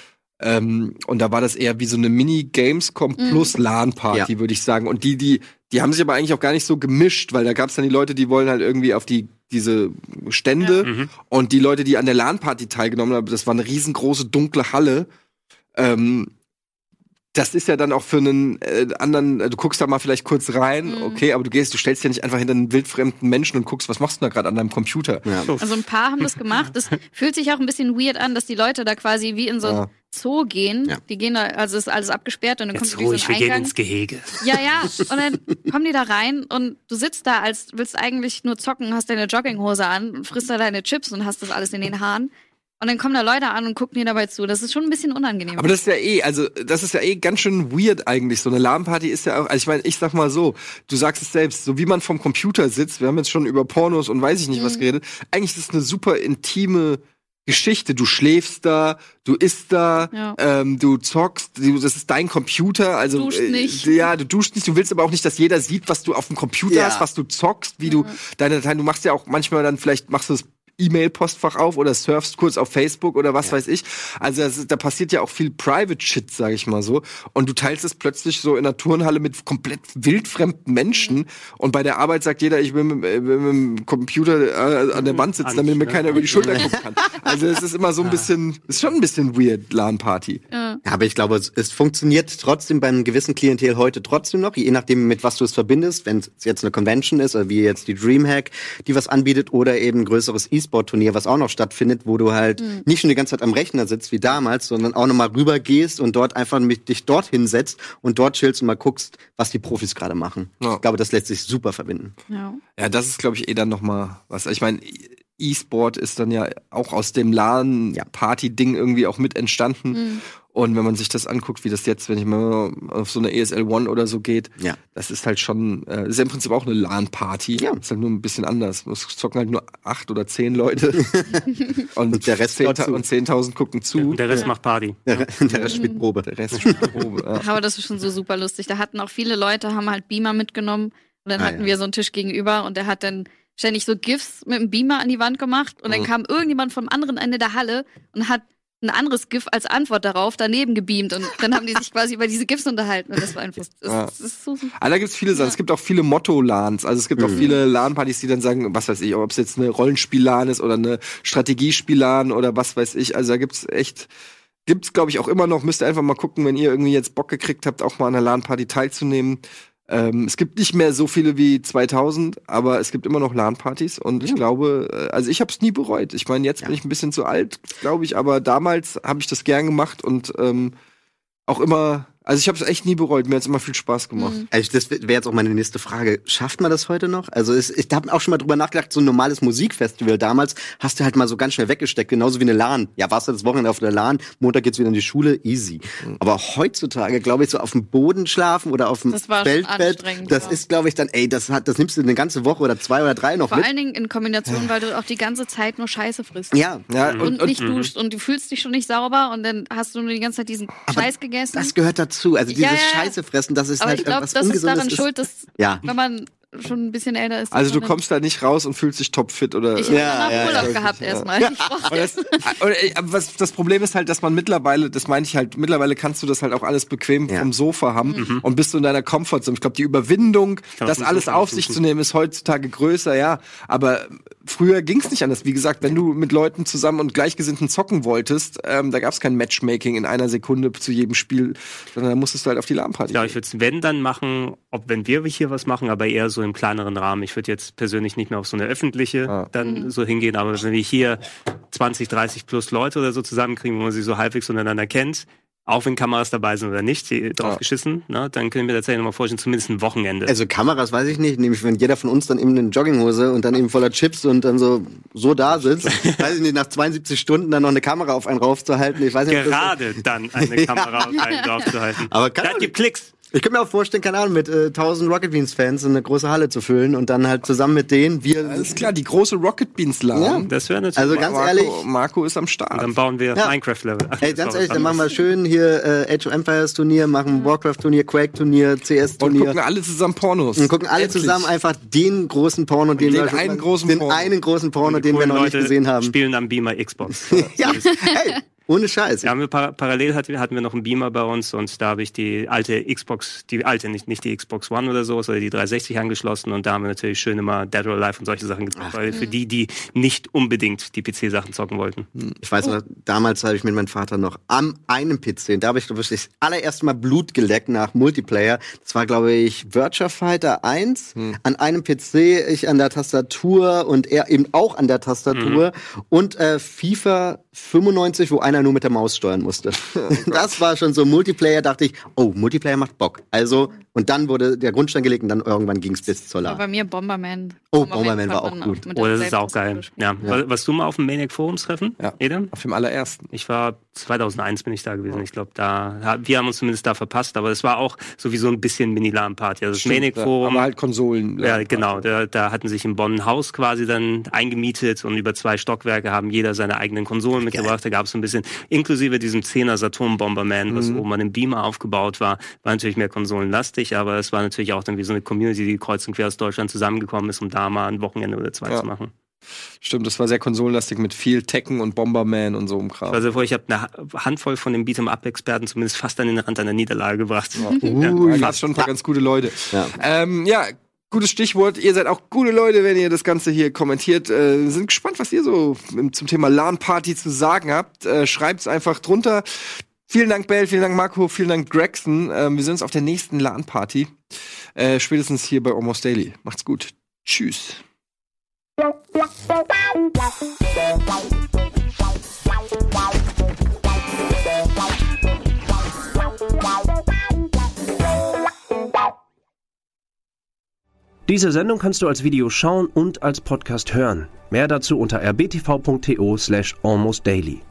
Ähm, und da war das eher wie so eine Mini-Gamescom plus LAN-Party, Ja. würde ich sagen. Und die, die, die haben sich aber eigentlich auch gar nicht so gemischt, weil da gab's dann die Leute, die wollen halt irgendwie auf die diese Stände Mhm. und die Leute, die an der LAN-Party teilgenommen haben, das war eine riesengroße dunkle Halle. Ähm, das ist ja dann auch für einen äh, anderen, äh, du guckst da mal vielleicht kurz rein, Mhm. okay, aber du gehst, du stellst ja nicht einfach hinter einen wildfremden Menschen und guckst, was machst du da gerade an deinem Computer? Ja. Also ein paar haben das gemacht. Das fühlt sich auch ein bisschen weird an, dass die Leute da quasi wie in so ein Ja. Zoo gehen. Ja. Die gehen da, also ist alles abgesperrt und dann jetzt kommt wie so ruhig, ein wir gehen Eingang. ins Gehege. Ja, ja. Und dann kommen die da rein und du sitzt da, als willst eigentlich nur zocken, hast deine Jogginghose an, frisst da deine Chips und hast das alles in den Haaren. Und dann kommen da Leute an und gucken dir dabei zu. Das ist schon ein bisschen unangenehm. Aber das ist ja eh, also das ist ja eh ganz schön weird eigentlich. So eine LAN-Party ist ja auch, also ich meine, ich sag mal so, du sagst es selbst, so wie man vom Computer sitzt, wir haben jetzt schon über Pornos und weiß ich nicht was Mhm. geredet, eigentlich ist es eine super intime Geschichte. Du schläfst da, du isst da, Ja. ähm, du zockst, du, das ist dein Computer. Also Duscht äh, nicht. ja, du duschst nicht. Du willst aber auch nicht, dass jeder sieht, was du auf dem Computer Ja. hast, was du zockst, wie du deine Dateien. Du machst ja auch manchmal dann vielleicht machst du das E-Mail-Postfach auf oder surfst kurz auf Facebook oder was weiß ich. Also das da passiert ja auch viel Private Shit, sag ich mal so. Und du teilst es plötzlich so in einer Turnhalle mit komplett wildfremden Menschen. Und bei der Arbeit sagt jeder, ich will mit, äh, mit dem Computer äh, an der Wand sitzen, damit mir ne? keiner über die Schulter gucken kann. Also es ist immer so ein bisschen, ist schon ein bisschen weird, LAN-Party. ja. Ja, aber ich glaube, es, es funktioniert trotzdem beim gewissen Klientel heute trotzdem noch, je nachdem, mit was du es verbindest. Wenn es jetzt eine Convention ist, oder wie jetzt die Dreamhack, die was anbietet, oder eben größeres E-Sport-Turnier, was auch noch stattfindet, wo du halt nicht schon die ganze Zeit am Rechner sitzt wie damals, sondern auch nochmal rüber gehst und dort einfach mit dich dort hinsetzt und dort chillst und mal guckst, was die Profis gerade machen. Ja. Ich glaube, das lässt sich super verbinden. ja. Ja, das ist, glaube ich, eh dann noch mal was. Ich meine, E-Sport ist dann ja auch aus dem LAN-Party-Ding irgendwie auch mit entstanden. Mhm. Und wenn man sich das anguckt, wie das jetzt, wenn ich mal auf so eine ESL One oder so geht, Ja. das ist halt schon, äh, ist ja im Prinzip auch eine LAN-Party. Ja. Ist halt nur ein bisschen anders. Es zocken halt nur acht oder zehn Leute. und, Und der Rest schaut zu. und 10.000 gucken zu. Und der Rest macht Party. Der, der Rest spielt Probe. Der Rest spielt Probe. Ja. Aber das ist schon so super lustig. Da hatten auch viele Leute, haben halt Beamer mitgenommen. Und dann Ah, hatten ja. wir so einen Tisch gegenüber und der hat dann ständig so GIFs mit dem Beamer an die Wand gemacht. Und dann Mhm. kam irgendjemand vom anderen Ende der Halle und hat ein anderes GIF als Antwort darauf daneben gebeamt. Und dann haben die sich quasi über diese GIFs unterhalten. Und das war einfach, das, Ja. das ist so super. Aber da gibt's viele Sachen. Ja. Es gibt auch viele Motto-LANs. Also es gibt auch Mhm. viele LAN-Partys, die dann sagen, was weiß ich, ob es jetzt eine Rollenspiel-LAN ist oder eine Strategiespiel-LAN oder was weiß ich. Also da gibt's echt, gibt's glaube ich auch immer noch. Müsst ihr einfach mal gucken, wenn ihr irgendwie jetzt Bock gekriegt habt, auch mal an einer LAN-Party teilzunehmen. Ähm, es gibt nicht mehr so viele wie 2000, aber es gibt immer noch LAN-Partys und ich glaube, äh, also ich habe es nie bereut. Ich meine, jetzt Ja. bin ich ein bisschen zu alt, glaube ich, aber damals habe ich das gern gemacht und ähm, auch immer, Also ich habe es echt nie bereut. Mir hat's immer viel Spaß gemacht. Also das wäre jetzt auch meine nächste Frage. Schafft man das heute noch? Also es, ich habe auch schon mal drüber nachgedacht, so ein normales Musikfestival damals hast du halt mal so ganz schnell weggesteckt, genauso wie eine LAN. Ja, warst du das Wochenende auf der LAN, Montag geht's wieder in die Schule, easy. Aber heutzutage, glaube ich, so auf dem Boden schlafen oder auf dem Das Feldbett, das ja. ist, glaube ich, dann, ey, das hat, das nimmst du eine ganze Woche oder zwei oder drei noch Vor mit. allen Dingen in Kombination, weil du auch die ganze Zeit nur Scheiße frisst. Ja, Ja, Und, nicht duscht und du fühlst dich schon nicht sauber und dann hast du nur die ganze Zeit diesen Scheiß gegessen. das gehört dazu. Also dieses Ja, ja. Scheiße fressen, das ist Aber halt ich glaube, irgendwas das ist daran schuld, dass Ja. wenn man schon ein bisschen älter ist. Also du kommst da nicht raus und fühlst dich topfit oder. Ich habe Ja, ja, Urlaub ja. gehabt erstmal. Ich brauch- Aber das, äh, was, das Problem ist halt, dass man mittlerweile, das meine ich halt, mittlerweile kannst du das halt auch alles bequem Ja. vom Sofa haben Mhm. und bist du in deiner Comfortzone. Ich glaube, die Überwindung, das alles auf sich zu nehmen, ist heutzutage größer, ja. Aber früher ging es nicht anders. Wie gesagt, wenn du mit Leuten zusammen und Gleichgesinnten zocken wolltest, ähm, da gab es kein Matchmaking in einer Sekunde zu jedem Spiel, sondern da musstest du halt auf die LAN-Party. Ja, gehen. ich würde es, wenn dann machen, ob wenn wir hier was machen, aber eher so im kleineren Rahmen. Ich würde jetzt persönlich nicht mehr auf so eine öffentliche Ah. dann so hingehen, aber wenn wir hier 20, 30 plus Leute oder so zusammenkriegen, wo man sie so halbwegs untereinander kennt, auch wenn Kameras dabei sind oder nicht, die drauf Ja. geschissen, ne, dann können wir tatsächlich nochmal vorstellen, zumindest ein Wochenende. Also Kameras weiß ich nicht, nämlich wenn jeder von uns dann eben eine Jogginghose und dann eben voller Chips und dann so so da sitzt, weiß ich nicht, nach 72 Stunden dann noch eine Kamera auf einen raufzuhalten, ich weiß nicht, Gerade dann eine Kamera auf einen draufzuhalten. Aber kann das gibt Klicks. Ich könnte mir auch vorstellen, keine Ahnung, mit äh, 1000 Rocket Beans Fans eine große Halle zu füllen und dann halt zusammen mit denen wir Alles klar, die große Rocket Beans LAN. Das wäre natürlich. Also ganz Marco, ehrlich, Marco ist am Start. dann bauen wir Ja. Minecraft-Level. Ach, Ey, ganz ehrlich, dann machen wir schön hier äh, Age of Empires Turnier, machen Warcraft Turnier, Quake Turnier, CS und Turnier. gucken alle zusammen Pornos. Und gucken alle Endlich. zusammen einfach den großen Porno, den, den wir schon einen großen den Porno. einen großen Porno, den wir noch nicht gesehen haben. Spielen am Beamer Xbox. Ja, hey, ohne Scheiß. Ja, wir par parallel hatten wir, hatten wir noch einen Beamer bei uns und da habe ich die alte Xbox, die alte, nicht, nicht die Xbox One oder so, sondern die 360 angeschlossen und da haben wir natürlich schön immer Dead or Alive und solche Sachen gezockt, weil für die, die nicht unbedingt die PC-Sachen zocken wollten. Ich weiß noch, damals habe ich mit meinem Vater noch am einem PC, da habe ich wirklich das allererste Mal Blut geleckt nach Multiplayer. Das war, glaube ich, Virtua Fighter 1. An einem PC, ich an der Tastatur und er eben auch an der Tastatur. Und äh, FIFA 95, wo einer nur mit der Maus steuern musste. das war schon so Multiplayer, dachte ich, oh, Multiplayer macht Bock. Also, und dann wurde der Grundstein gelegt und dann irgendwann ging es bis zur Aber LAN. bei mir Bomberman. Oh, Bomberman war konnte auch gut. Oh, das ist auch geil. Ja. War- Warst du mal auf dem Maniac Forums treffen, Ja. Edem? Auf dem allerersten. Ich war 2001 bin ich da gewesen. Ich glaube, da wir haben uns zumindest da verpasst, aber es war auch sowieso ein bisschen Mini-LAN-Party. Also das Maniac Ja, Forum Aber halt Konsolen. Ja, genau. Da, da hatten sich in Bonn ein Haus quasi dann eingemietet und über zwei Stockwerke haben jeder seine eigenen Konsolen mitgebracht. Da gab es so ein bisschen, inklusive diesem 10er Saturn Bomberman, was oben an dem Beamer aufgebaut war, war natürlich mehr konsolenlastig, aber es war natürlich auch dann wie so eine Community, die kreuz und quer aus Deutschland zusammengekommen ist, um da mal ein Wochenende oder zwei Ja. zu machen. Stimmt, das war sehr konsolenlastig mit viel Tekken und Bomberman und so im Kram. Also ich habe eine Ha- Handvoll von den Beat'em-Up-Experten zumindest fast an den Rand einer Niederlage gebracht. Uh, da gab's schon ein paar ganz gute Leute. Ja. Ähm, ja, gutes Stichwort. Ihr seid auch gute Leute, wenn ihr das Ganze hier kommentiert. Äh, sind gespannt, was ihr so zum Thema LAN-Party zu sagen habt. Äh, Schreibt's einfach drunter. Vielen Dank, Bell, vielen Dank, Marco, vielen Dank, Gregson. Ähm, wir sehen uns auf der nächsten LAN-Party. Äh, spätestens hier bei Almost Daily. Macht's gut. Tschüss. Diese Sendung kannst du als Video schauen und als Podcast hören. Mehr dazu unter rbtv.to slash almostdaily.